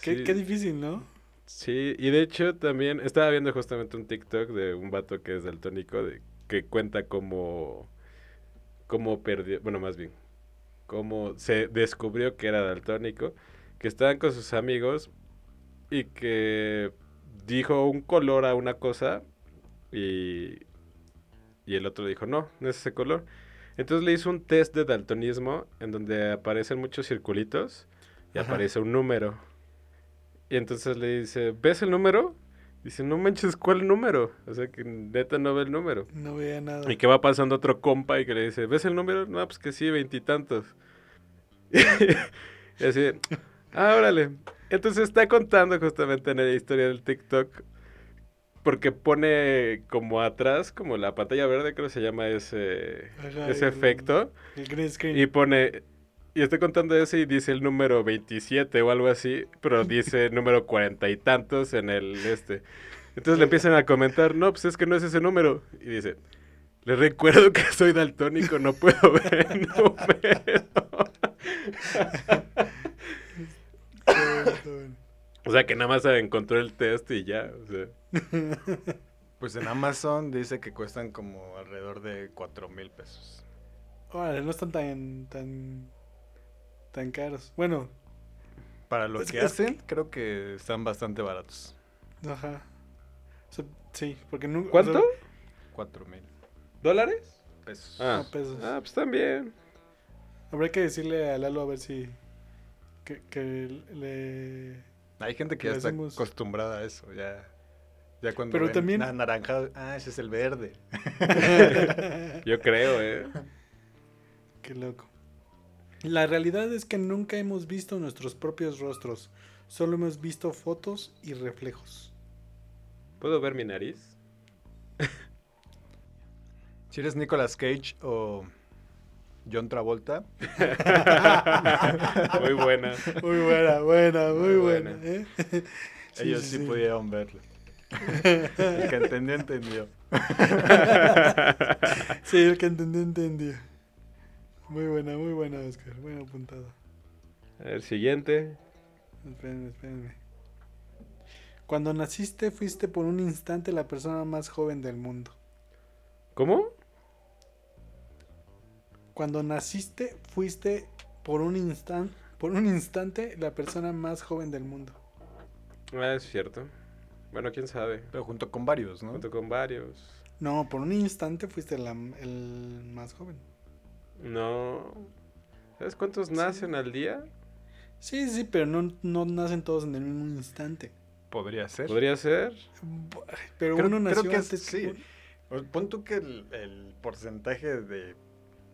Qué,
Sí.
qué difícil, ¿no?
Sí, y de hecho también estaba viendo justamente un TikTok de un vato que es daltónico de, que cuenta cómo, cómo perdió, bueno, más bien, cómo se descubrió que era daltónico, que estaban con sus amigos y que dijo un color a una cosa y, y el otro dijo, no, no es ese color. Entonces le hizo un test de daltonismo en donde aparecen muchos circulitos y
Ajá.
aparece un número. Y entonces le dice, ¿ves el número? Dice, no manches, ¿cuál número? O sea, que neta no ve el número.
No veía nada.
Y que va pasando otro compa y que le dice, ¿ves el número? No, pues que sí, veintitantos. Y, así, ah, órale. Entonces está contando justamente en la historia del TikTok, porque pone como atrás, como la pantalla verde, creo que se llama ese,
Ajá,
ese
el-
efecto.
El green screen.
Y pone, y estoy contando ese y dice el número 27 o algo así, pero dice número cuarenta y tantos en el este. Entonces le empiezan a comentar, no, pues es que no es ese número. Y dice, les recuerdo que soy daltónico, no puedo ver el número. O sea que nada más encontró el test y ya. O sea,
Pues en Amazon dice que cuestan como alrededor de 4 mil pesos.
Órale, no están tan, tan, tan caros. Bueno,
Para lo
Es
que
que-
hacen, creo que están bastante baratos.
ajá. O sea, sí, porque nunca...
¿Cuánto?
4 mil
¿Dólares?
pesos.
Ah,
No, pesos.
ah, pues también.
Habrá que decirle a Lalo a ver si... Que, que le...
Hay gente que ya está
hacemos-
acostumbrada a eso. Ya, ya cuando
Pero
ven
también-
anaranjado, ah, ese es el verde.
Yo creo, eh.
Qué loco. La realidad es que nunca hemos visto nuestros propios rostros. Solo hemos visto fotos y reflejos.
¿Puedo ver mi nariz?
Si eres Nicolas Cage o John Travolta,
Muy buena.
Muy buena, buena, muy,
Muy
buena.
buena.
¿eh? Sí,
ellos
sí,
pudieron verlo. El que entendió, entendió.
Sí, el que entendió, entendió. Muy buena, muy buena, Oscar. Buena apuntada.
El siguiente.
Espérenme, espérenme. Cuando naciste fuiste por un instante la persona más joven del mundo.
¿Cómo?
Cuando naciste fuiste por un instante, por un instante la persona más joven del mundo.
Ah, es cierto. Bueno, quién sabe.
Pero junto con varios, ¿no?
Junto con varios.
No, por un instante fuiste la- el más joven.
No. ¿Sabes cuántos nacen al día?
Sí, sí, pero no, no nacen todos en el mismo instante.
Podría ser.
Podría ser.
Pero
Creo-
uno
creo
nació
que
antes.
sí. Pon tú que el, el porcentaje de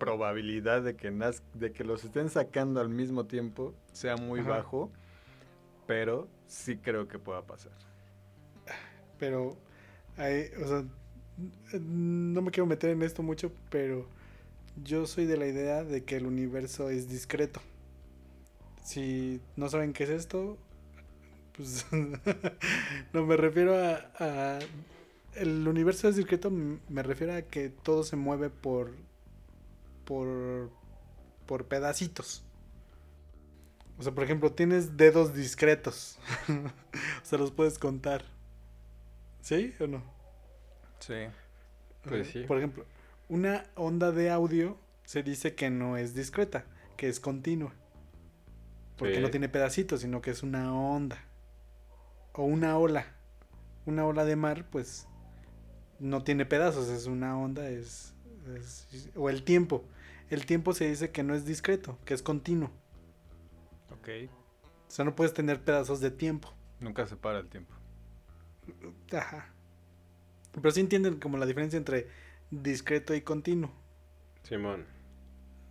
probabilidad de que, naz- de que los estén sacando al mismo tiempo sea muy
Ajá.
bajo, pero sí creo que pueda pasar.
Pero, hay- o sea, no me quiero meter en esto mucho, pero yo soy de la idea de que el universo es discreto. Si no saben qué es esto, pues no me refiero a, a- el universo es discreto, me refiero a que todo se mueve por por por pedacitos. O sea, por ejemplo, tienes dedos discretos. o sea, los puedes contar. ¿Sí o no?
Sí.
Pues sí.
Por ejemplo, una onda de audio se dice que no es discreta, que es continua. Porque
Sí.
no tiene pedacitos, sino que es una onda. O una ola. Una ola de mar, pues no tiene pedazos, es una onda, es, es- O el tiempo. El tiempo se dice que no es discreto, que es continuo.
Ok.
O sea, no puedes tener pedazos de tiempo.
Nunca se para el tiempo.
Ajá. Pero sí entienden como la diferencia entre discreto y continuo.
Simón.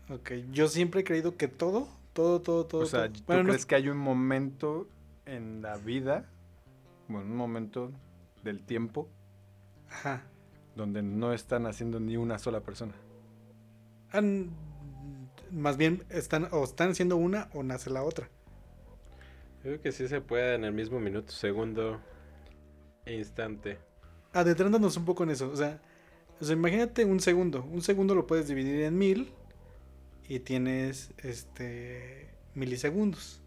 Ok, yo siempre he creído que todo, todo, todo, todo.
o sea,
todo-
¿tú
Bueno, no-
crees que hay un momento en la vida, bueno, un momento del tiempo,
Ajá.
Donde no están haciendo ni una sola persona?
Más bien están o están haciendo una o nace la otra.
Creo que sí se puede en el mismo minuto, segundo e instante.
Adentrándonos un poco en eso, o sea, o sea, imagínate un segundo. Un segundo lo puedes dividir en mil y tienes este milisegundos.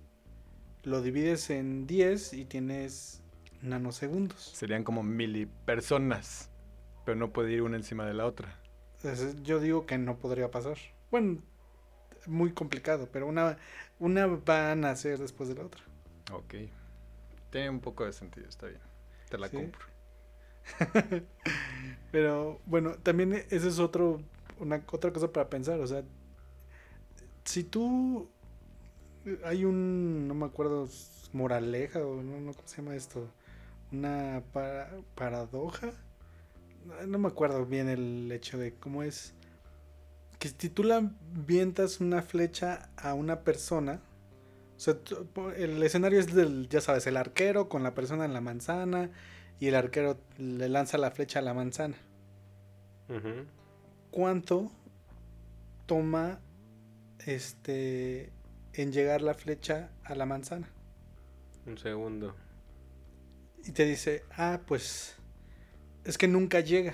Lo divides en 10 y tienes nanosegundos.
Serían como milipersonas, pero no puede ir una encima de la otra.
Yo digo que no podría pasar. Bueno, muy complicado, pero una, una va a nacer después de la otra.
Ok. Tiene un poco de sentido, está bien. Te la
Sí.
compro.
Pero bueno, también esa es otro, una, otra cosa para pensar. O sea, si tú. Hay un. No me acuerdo. Moraleja o no, no ¿cómo se llama esto? Una para- paradoja. No- me acuerdo bien el hecho de cómo es. Que si tú la vientas una flecha a una persona. O sea, tú- el escenario es del, ya sabes, el arquero con la persona en la manzana y el arquero le lanza la flecha a la manzana. ¿Cuánto toma este en llegar la flecha a la manzana?
Un segundo.
Y te dice, ah, pues es que nunca llega.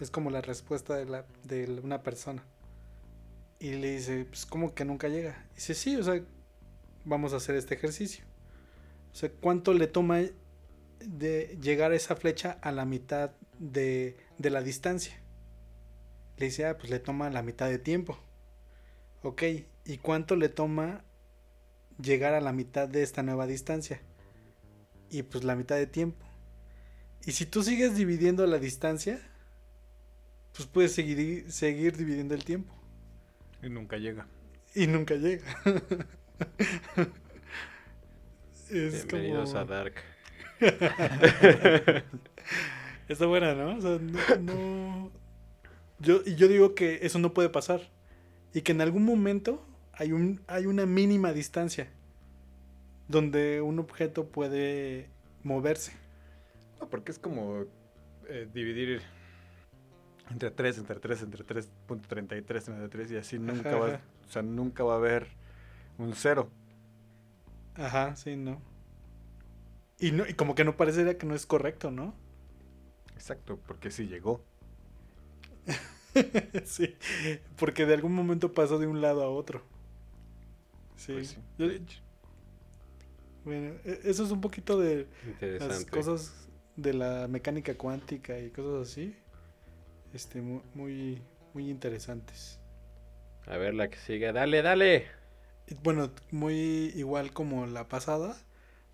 Es como la respuesta de, la, de una persona. Y le dice, pues ¿cómo que nunca llega? Y dice, sí, o sea, vamos a hacer este ejercicio. O sea, ¿cuánto le toma de llegar esa flecha a la mitad de, de la distancia? Le dice, ah, pues le toma la mitad de tiempo. Ok, ¿y cuánto le toma llegar a la mitad de esta nueva distancia? Y pues la mitad de tiempo. Y si tú sigues dividiendo la distancia, pues puedes seguir, seguir dividiendo el tiempo.
Y nunca llega.
Y nunca llega. es
Bienvenidos
como...
a Dark.
Está buena, ¿no? O sea, no, no- Yo, y yo digo que eso no puede pasar. Y que en algún momento hay, un, hay una mínima distancia donde un objeto puede moverse.
No, porque es como eh, dividir entre 3, entre 3, entre 3.33, entre 3 y así nunca va, o sea, nunca va a haber un cero.
Ajá, sí, ¿no? Y, no, y como que no parecería que no es correcto, ¿no?
Exacto, porque sí llegó.
sí, porque de algún momento pasó de un lado a otro. Sí.
Pues sí,
bueno, e- eso es un poquito de las cosas de la mecánica cuántica y cosas así. Este, mu- muy, muy interesantes.
A ver la que sigue. Dale, dale.
Bueno, muy igual como la pasada,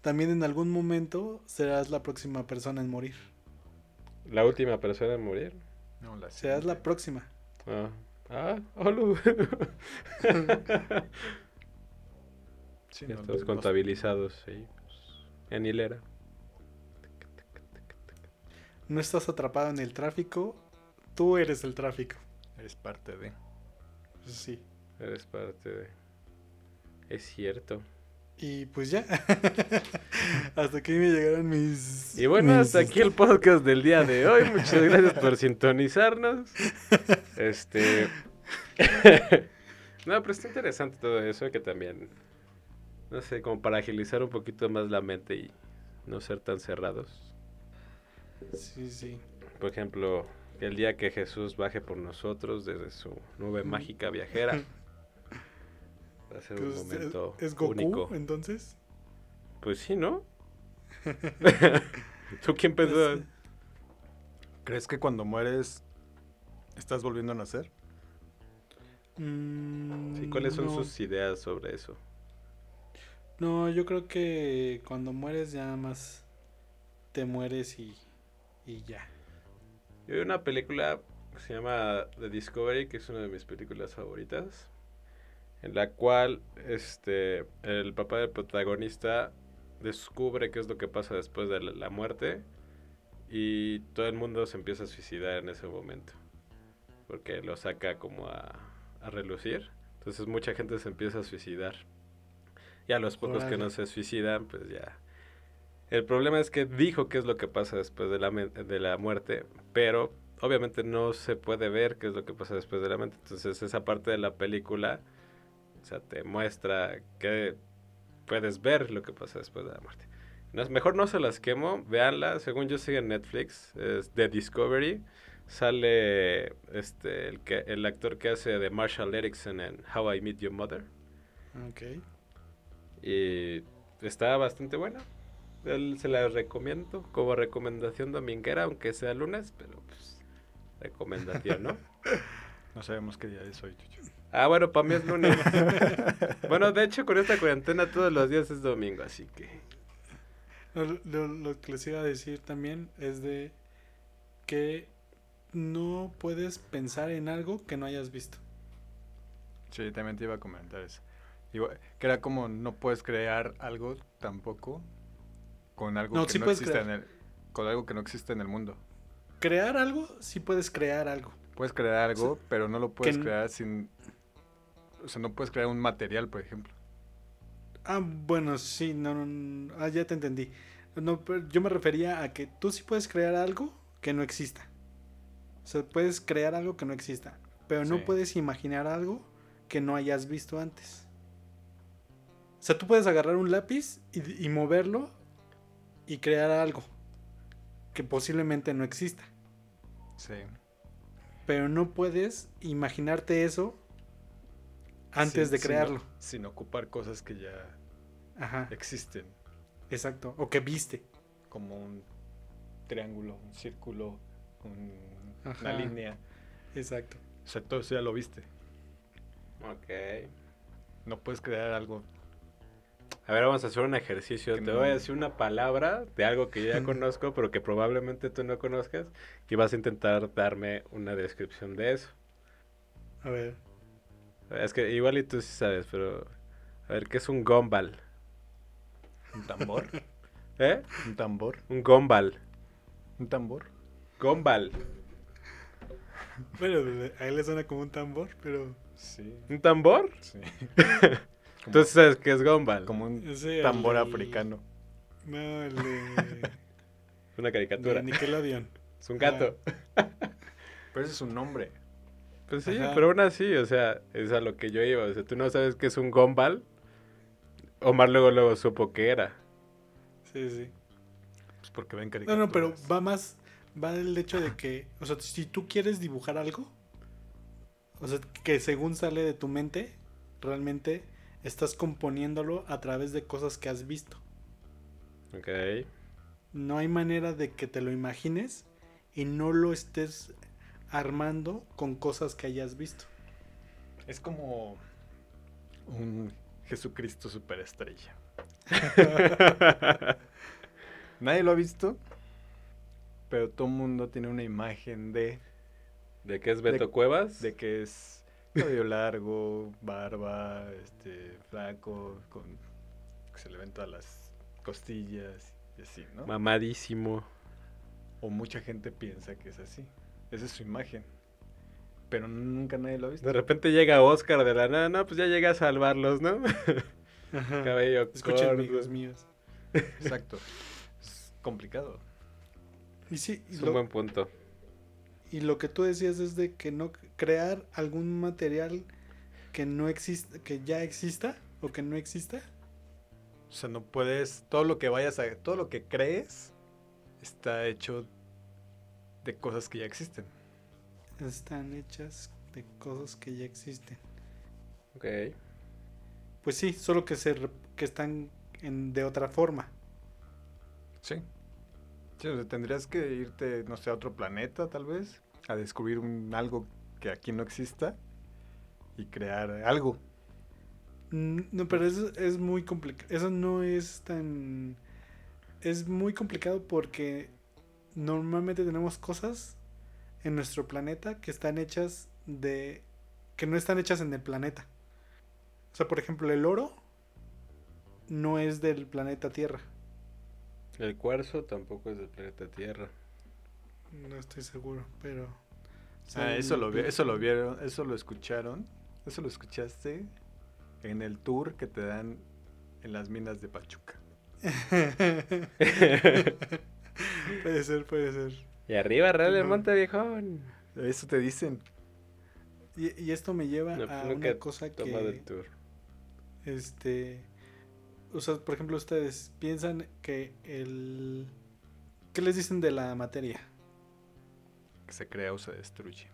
también en algún momento serás la próxima persona en morir.
La última persona en morir.
No, la
Serás la próxima.
Ah, ah, Olu.
Sí,
Ya
no, no-
contabilizados ahí. pues, en hilera.
No estás atrapado en el tráfico, tú eres el tráfico.
Es parte de.
Sí.
Eres parte de. Es cierto.
Y pues ya. hasta aquí me llegaron mis.
Y bueno,
mis-
hasta aquí el podcast del día de hoy. Muchas gracias por sintonizarnos. Este. no, pero está interesante todo eso, que también. No sé, como para agilizar un poquito más la mente y no ser tan cerrados.
Sí, sí.
Por ejemplo, el día que Jesús baje por nosotros desde su nube mágica viajera. Va a ser un
Pues,
momento
¿Es Goku
único.
entonces?
Pues sí, ¿no? ¿Tú quién pensó?
Sé.
¿Crees que cuando mueres estás volviendo a nacer?
Mm,
Sí, ¿Cuáles son
no.
sus ideas sobre eso?
No, yo creo que cuando mueres ya nada más te mueres y, y ya.
Yo vi una película que se llama The Discovery, que es una de mis películas favoritas, en la cual este el papá del protagonista descubre qué es lo que pasa después de la, muerte y todo el mundo se empieza a suicidar en ese momento, porque lo saca como a, a relucir. Entonces mucha gente se empieza a suicidar. Y a los pocos que no se suicidan, pues ya el problema es que dijo qué es lo que pasa después de la, de la muerte, pero obviamente no se puede ver qué es lo que pasa después de la muerte. Entonces esa parte de la película, o sea, te muestra que puedes ver lo que pasa después de la muerte. No, mejor no se las quemo, véanla. Según yo sigue en Netflix, es The Discovery. Sale este el, que, el actor que hace de Marshall Erickson en How I Met Your Mother.
Ok.
Y está bastante buena. Él se la recomiendo como recomendación dominguera, aunque sea lunes, pero pues recomendación, ¿no?
No sabemos qué día es hoy, Chucho.
Ah, bueno, para mí es lunes. bueno, de hecho, con esta cuarentena todos los días es domingo, así que...
Lo, lo- lo que les iba a decir también es de que no puedes pensar en algo que no hayas visto.
Sí, también te iba a comentar eso. Igual, que era como no puedes crear algo tampoco con algo
No,
que
sí
no existe
crear.
en el con algo que no existe en el mundo.
Crear algo, sí puedes crear algo.
Puedes crear algo, pero no lo puedes crear sin o sea, no puedes crear un material, por ejemplo.
Ah, bueno, sí, no, no, no, ah, ya te entendí. No, pero yo me refería a que tú sí puedes crear algo que no exista. O sea, puedes crear algo que no exista, pero no
Sí.
puedes imaginar algo que no hayas visto antes. O sea, tú puedes agarrar un lápiz y, y moverlo y crear algo que posiblemente no exista,
Sí.
pero no puedes imaginarte eso antes
Sin-
de crearlo.
Sin, ocupar cosas que ya
Ajá,
existen,
exacto. O que viste.
como un triángulo, un círculo, un- una línea.
Exacto.
O sea, todo eso ya lo viste.
Ok.
No puedes crear algo.
A ver, vamos a hacer un ejercicio.
Que
Te
no-
voy a decir una palabra de algo que yo ya conozco, pero que probablemente tú no conozcas, y vas a intentar darme una descripción de eso.
A ver.
Es que igual y tú sí sabes, pero... A ver, ¿qué es un gombal?
Un tambor.
¿Eh?
un tambor.
Un gombal.
Un tambor.
Gombal.
Bueno, a él le suena como un tambor, pero.
Sí.
¿Un tambor?
Sí.
Entonces sabes qué es gombal.
Como un
Ese,
tambor
el de-
africano.
No, el de.
Una
de
caricatura.
Nickelodeon.
Es un gato.
Pero ese es un nombre.
Pues sí,
Ajá.
pero aún así, o sea, es a lo que yo iba. O sea, tú no sabes qué es un gombal. Omar luego luego supo que era.
Sí, sí.
Pues porque ven
No,
caricaturas.
no, pero va más. Va el hecho de que. O sea, si tú quieres dibujar algo. O sea, que según sale de tu mente, realmente estás componiéndolo a través de cosas que has visto.
Ok.
No hay manera de que te lo imagines y no lo estés armando con cosas que hayas visto.
Es como un Jesucristo superestrella. Nadie lo ha visto, pero todo el mundo tiene una imagen de,
¿De qué es Beto
De-
Cuevas?
de que es cabello largo, barba, este, flaco, con que se le ven todas las costillas y así, ¿no?
Mamadísimo.
O mucha gente piensa que es así. Esa es su imagen. Pero nunca nadie lo ha visto.
De repente llega Oscar de la nada, no, pues ya llega a salvarlos, ¿no?
Ajá.
Cabello
Escuchen,
corto.
amigos míos.
Exacto. Es complicado.
Y sí,
Es
lo,
un buen punto.
Y lo que tú decías es de que no crear algún material que no exista, que ya exista o que no exista.
O sea, no puedes. Todo lo que vayas a. Todo lo que crees está hecho de cosas que ya existen.
Están hechas de cosas que ya existen.
Ok.
Pues sí, solo que se re- que están en, de otra forma.
Sí. Tendrías que irte, no sé, a otro planeta, tal vez. A descubrir un, algo que aquí no exista. Y crear algo.
Mm, No, pero eso es muy complicado. Eso no es tan... Es muy complicado porque normalmente tenemos cosas en nuestro planeta que están hechas de... que no están hechas en el planeta. O sea, por ejemplo, el oro no es del planeta Tierra.
El cuarzo tampoco es del planeta Tierra.
No estoy seguro, pero...
Ah, eso lo, vi- eso lo vieron, eso lo escucharon. Eso lo escuchaste en el tour que te dan en las minas de Pachuca.
puede ser, puede ser.
Y arriba, Real del
Ujú.
Monte Viejón.
Eso te dicen.
Y, y esto me lleva
No,
a una cosa
el
que...
tour.
Este. O sea, por ejemplo, ustedes piensan que el. ¿Qué les dicen de la materia?
Que se crea o se destruye.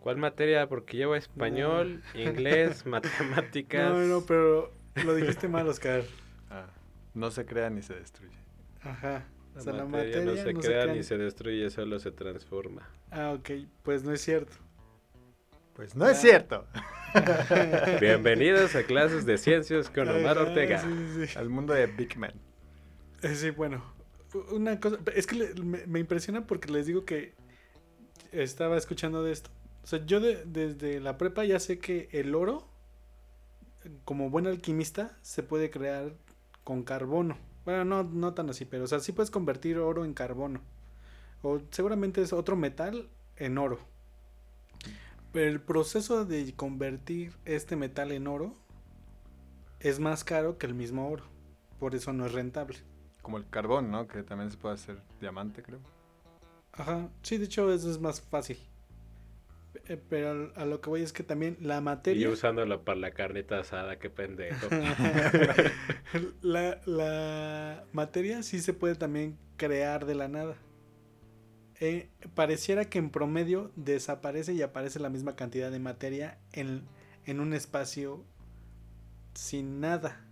¿Cuál materia? Porque llevo español, inglés, matemáticas.
No, no, pero lo dijiste mal, Oscar.
Ah, no se crea ni se destruye.
Ajá. O
La
sea, la
materia
materia
no se
no
crea ni se destruye, solo se transforma.
Ah, ok. Pues no es cierto.
Pues no es cierto.
Bienvenidos a clases de ciencias con Omar Ortega.
Sí, sí, sí.
Al mundo de Big Man.
Eh, Sí, bueno. Una cosa. Es que le- me, me impresiona porque les digo que estaba escuchando de esto. O sea, yo de- desde la prepa ya sé que el oro, como buen alquimista, se puede crear con carbono. Bueno, no, no tan así, pero o sea, sí puedes convertir oro en carbono. O seguramente es otro metal en oro. Pero el proceso de convertir este metal en oro es más caro que el mismo oro. Por eso no es rentable.
Como el carbón, ¿no? Que también se puede hacer diamante, creo.
Ajá, sí, de hecho eso es más fácil. Eh, Pero a lo que voy es que también la
Y
materia...
usándolo para la carnita asada, qué pendejo.
la, la materia sí se puede también crear de la nada. Eh, pareciera que en promedio desaparece y aparece la misma cantidad de materia en, en un espacio sin nada.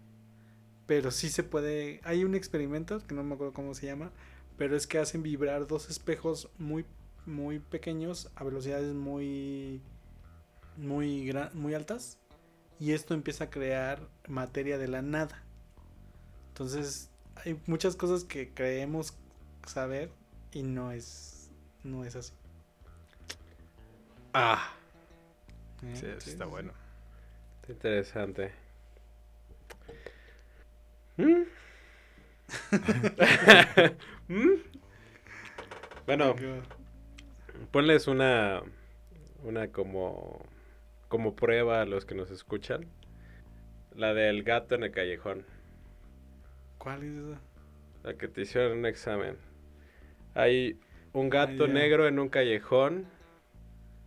Pero sí se puede... Hay un experimento, que no me acuerdo cómo se llama, pero es que hacen vibrar dos espejos muy, muy pequeños a velocidades muy, muy, muy altas y esto empieza a crear materia de la nada. Entonces, hay muchas cosas que creemos saber y no es, no es así.
ah,
¿eh?
Sí, está
sí,
bueno.
está interesante. ¿Mm? ¿Mm? Bueno, ponles una una como como prueba a los que nos escuchan. La del gato en el callejón.
¿Cuál es esa?
La que te hicieron un examen. Hay un gato
ya.
negro en un callejón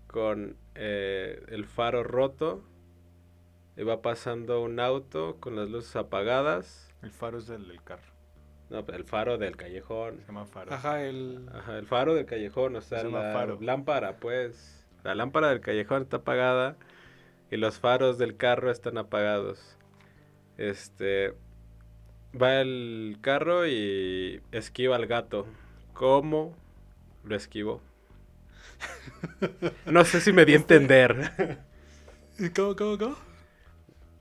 con eh, el faro roto. Y va pasando un auto con las luces apagadas.
El faro es el del carro.
No, el faro del callejón.
Se llama faro.
Ajá, el...
Ajá, el faro del callejón, o sea,
Se llama
la
faro.
lámpara, pues. La lámpara del callejón está apagada y los faros del carro están apagados. Este. Va el carro y esquiva al gato. ¿Cómo lo esquivó? No sé si me di a entender.
¿Cómo, cómo, cómo?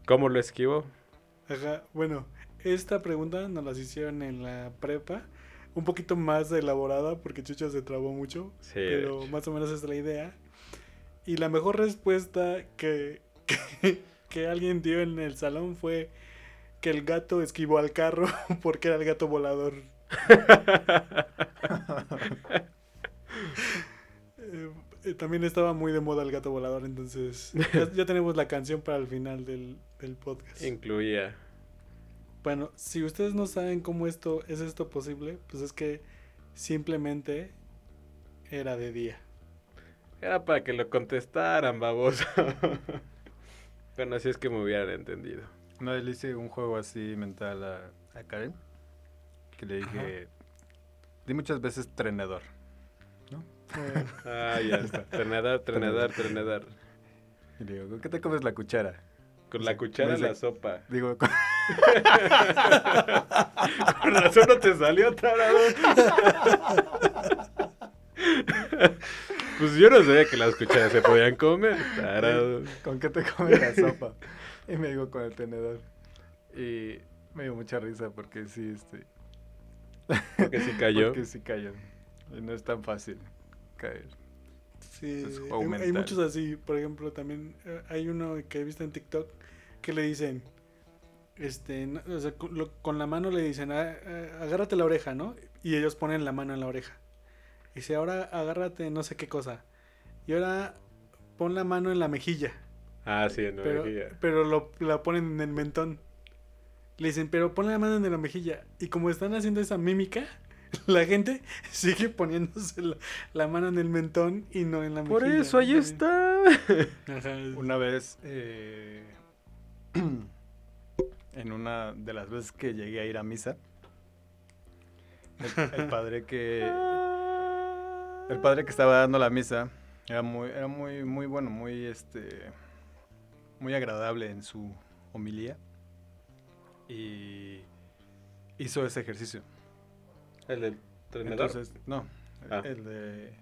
¿Cómo lo esquivó?
Ajá, bueno, esta pregunta nos las hicieron en la prepa. Un poquito más elaborada porque Chucho se trabó mucho.
Sí,
pero más o menos es la idea. Y la mejor respuesta que, que, que alguien dio en el salón fue que el gato esquivó al carro porque era el gato volador. Eh, eh, También estaba muy de moda el gato volador, entonces ya, ya tenemos la canción para el final del, del podcast.
Incluía.
Bueno, si ustedes no saben cómo esto es esto posible, pues es que simplemente era de día.
Era para que lo contestaran, baboso. bueno, así es que me hubieran entendido.
Una vez le hice un juego así mental a, a Karen. Que le dije. Di muchas veces trenedor.
Ah, ya está. Trenador, trenador, trenador.
Y le digo, ¿con qué te comes la cuchara?
Con la cuchara en la
dice-
sopa.
Digo, con-
Con razón no te salió tarado. pues yo no sabía que las cucharas se podían comer. Tarado.
¿con qué te comes la sopa? Y me digo, con el tenedor. Y me dio mucha risa porque sí, este.
Porque sí cayó.
Porque sí cayó. Y no es tan fácil caer.
Sí,
Es
hay, muchos así. Por ejemplo, también eh, hay uno que he visto en TikTok que le dicen, este, no- o sea, con, lo- con la mano le dicen, "Ah, ah, agárrate la oreja, ¿no? Y ellos ponen la mano en la oreja. Y dice, ahora agárrate no sé qué cosa. Y ahora pon la mano en la mejilla.
Ah, sí, en la
pero
mejilla.
pero lo, la ponen en el mentón. Le dicen, pero pon la mano en la mejilla. Y como están haciendo esa mímica, la gente sigue poniéndose la, la mano en el mentón y no en la
Por
mejilla.
eso, ahí está.
Ajá.
Una vez, eh, en una de las veces que llegué a ir a misa, el, el padre que el padre que estaba dando la misa era muy era muy muy bueno, muy este muy agradable en su homilía y hizo ese ejercicio.
¿El del trenador?
Entonces, no,
Ah.
el de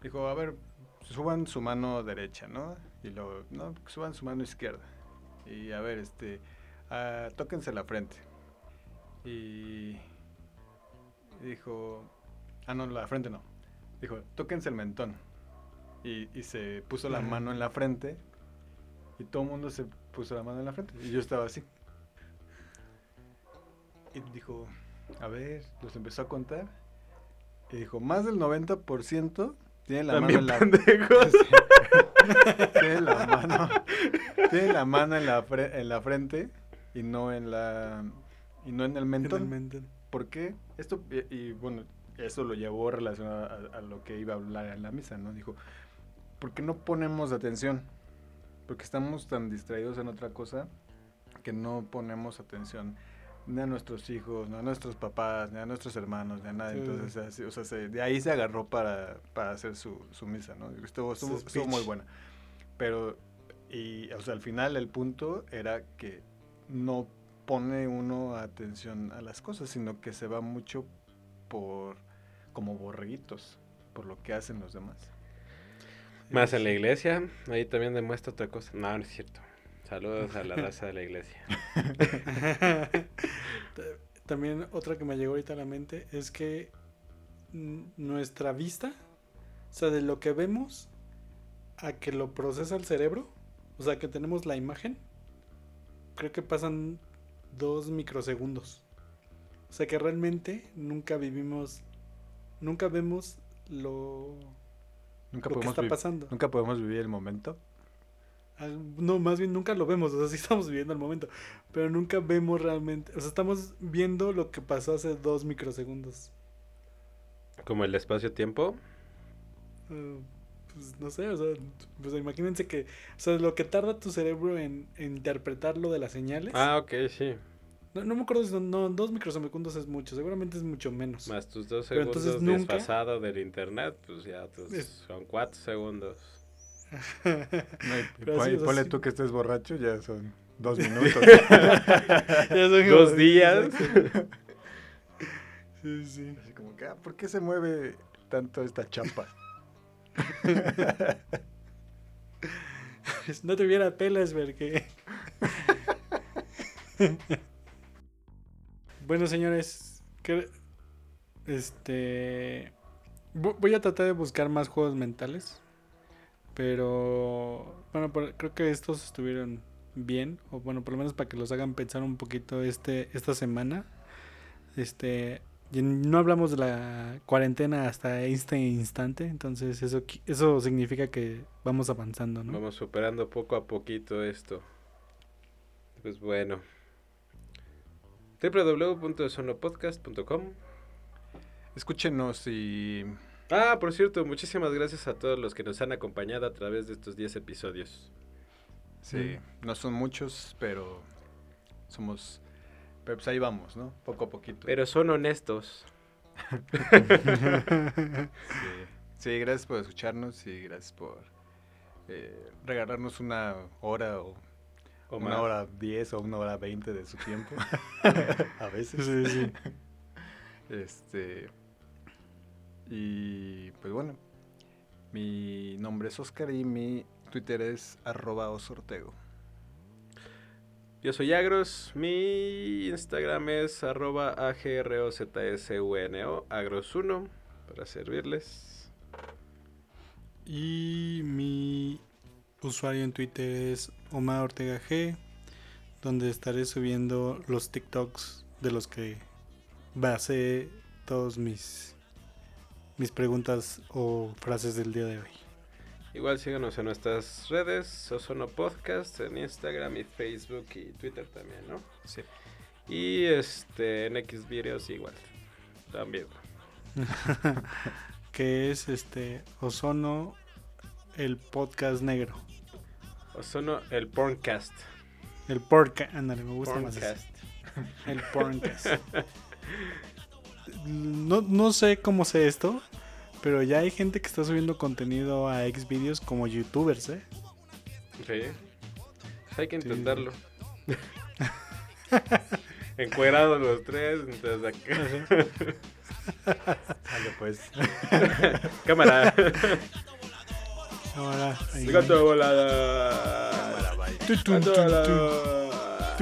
dijo, a ver, suban su mano derecha, ¿no? Y luego, no, suban su mano izquierda. Y a ver, este, ah, tóquense la frente. Y dijo, ah, no, la frente no. Dijo, tóquense el mentón. Y, y se puso la mano en la frente. Y todo el mundo se puso la mano en la frente. Y yo estaba así. Y dijo, a ver, los empezó a contar. Y dijo, más del 90% tiene la
También
mano en la
pendejos.
Sí. tiene la mano. Tiene la mano en la, fre- en la frente y no en la y no en el
En el
mentón.
mentón.
¿Por qué? Esto y, y, bueno, eso lo llevó relacionado a, a lo que iba a hablar en la misa, ¿no? Dijo, ¿por qué no ponemos atención? Porque estamos tan distraídos en otra cosa que no ponemos atención ni a nuestros hijos, ni a nuestros papás, ni a nuestros hermanos, ni a nadie.
Sí.
Entonces, así, o sea, se- de ahí se agarró para, para hacer su, su misa, ¿no? Estuvo, estuvo, estuvo muy buena. Pero, y, o sea, al final el punto era que no pone uno atención a las cosas, sino que se va mucho por, como borreguitos, por lo que hacen los demás.
Más en la iglesia, ahí también demuestra otra cosa. No, no es cierto. Saludos a la raza de la iglesia.
Ta- También otra que me llegó ahorita a la mente es que nuestra vista, o sea, de lo que vemos a que lo procesa el cerebro, o sea, que tenemos la imagen, creo que pasan dos microsegundos. O sea, que realmente nunca vivimos, nunca vemos lo,
Nunca
lo que
podemos,
está pasando.
nunca podemos vivir el momento.
Ah, No, más bien nunca lo vemos, o sea, sí estamos viviendo el momento, pero nunca vemos realmente, o sea, estamos viendo lo que pasó hace dos microsegundos.
Como el espacio-tiempo.
Eh, pues no sé, o sea, pues imagínense que, o sea, lo que tarda tu cerebro en, en interpretar lo de las señales.
Ah, ok, sí.
No, no me acuerdo si son, no, dos microsegundos es mucho, seguramente es mucho menos.
Más tus dos segundos
entonces nunca-
desfasado del internet, pues ya tus- son cuatro segundos.
No, ponle tú que estés borracho, ya son dos minutos.
Ya son como-
Dos días.
Sí, sí.
Así como que, ah, ¿por qué se mueve tanto esta chapa?
No te hubiera pelas, porque. bueno, señores, este vo- voy a tratar de buscar más juegos mentales, pero bueno, por- creo que estos estuvieron bien, o bueno, por lo menos para que los hagan pensar un poquito este esta semana. Este, no hablamos de la cuarentena hasta este instante, entonces eso qui- eso significa que vamos avanzando, ¿no?
Vamos superando poco a poquito esto. Pues bueno. www.sonopodcast.com.
Escúchenos y
Ah, por cierto, muchísimas gracias a todos los que nos han acompañado a través de estos 10 episodios.
sí, no son muchos, pero somos pero pues ahí vamos, ¿no? Poco a poquito.
Pero son honestos.
Sí. Sí, gracias por escucharnos y gracias por eh, regalarnos una hora o,
O
una
más.
hora diez o una hora veinte de su tiempo. a veces.
Sí, sí.
Este. Y pues bueno. Mi nombre es Oscar y mi Twitter es arroba osortego.
Yo soy Agros, mi Instagram es arroba agrozsuno, agros1, para servirles.
Y mi usuario en Twitter es Omar Ortega G, donde estaré subiendo los TikToks de los que basé todos mis mis preguntas o frases del día de hoy.
Igual síganos en nuestras redes, Ozono Podcast, en Instagram y Facebook y Twitter también, ¿no?
Sí.
Y este, en X videos igual, también.
que es este Ozono el podcast negro.
Ozono, el Porncast.
El podcast, ándale, me gusta más ese.
Porncast.
El porncast. No, no sé cómo sé esto, pero ya hay gente que está subiendo contenido a Xvideos como youtubers, ¿eh?
Sí. Hay que
Sí.
intentarlo. Encuerados los tres, entonces acá.
Vale, pues.
Cámara.
Ahí.
Gato volada.
Cámara, bye.
Gato volada.